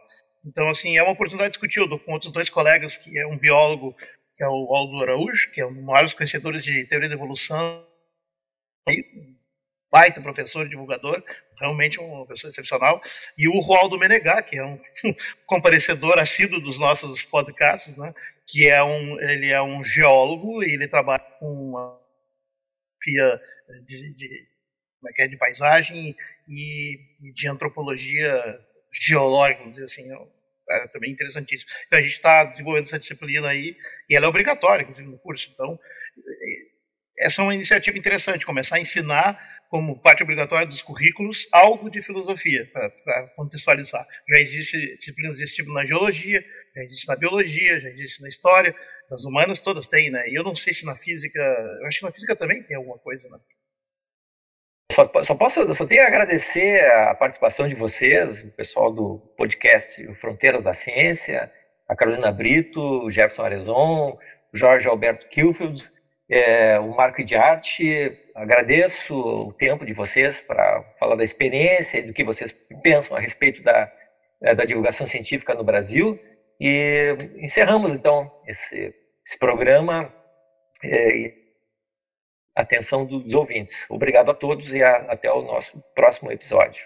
Então, assim, é uma oportunidade de discutir. Com outros dois colegas, que é um biólogo, que é o Aldo Araújo, que é um dos maiores conhecedores de teoria da evolução, e baita professor, divulgador, realmente uma pessoa excepcional, e o Roaldo Menegá, que é um [laughs] comparecedor assíduo dos nossos podcasts, né, que é um, ele é um geólogo e ele trabalha com uma de, de, como é que é, de paisagem e de antropologia geológico, vamos dizer assim, é também interessantíssimo. Então a gente está desenvolvendo essa disciplina aí, e ela é obrigatória, inclusive, no curso. Então, essa é uma iniciativa interessante, começar a ensinar como parte obrigatória dos currículos algo de filosofia, para contextualizar. Já existe disciplinas desse tipo na geologia, já existe na biologia, já existe na história, nas humanas todas têm, né? E eu não sei se na física, eu acho que na física também tem alguma coisa, né? Só, só posso, só tenho a agradecer a participação de vocês, o pessoal do podcast Fronteiras da Ciência, a Carolina Brito, o Jefferson Arezon, o Jorge Alberto Kilfield, é, o Marco de Arte. Agradeço o tempo de vocês para falar da experiência e do que vocês pensam a respeito da, é, da divulgação científica no Brasil. E encerramos então esse, esse programa. É, atenção dos ouvintes. Obrigado a todos e a, até o nosso próximo episódio.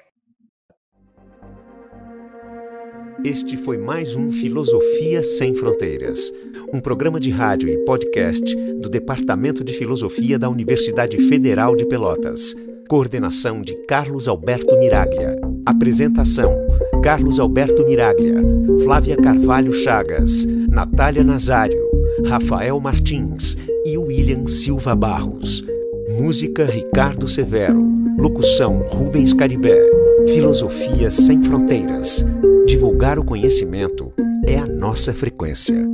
Este foi mais um Filosofia Sem Fronteiras, um programa de rádio e podcast do Departamento de Filosofia da Universidade Federal de Pelotas. Coordenação de Carlos Alberto Miraglia. Apresentação: Carlos Alberto Miraglia, Flávia Carvalho Chagas, Natália Nazário, Rafael Martins e William Silva Barros. Música Ricardo Severo. Locução Rubens Caribé. Filosofia sem fronteiras. Divulgar o conhecimento é a nossa frequência.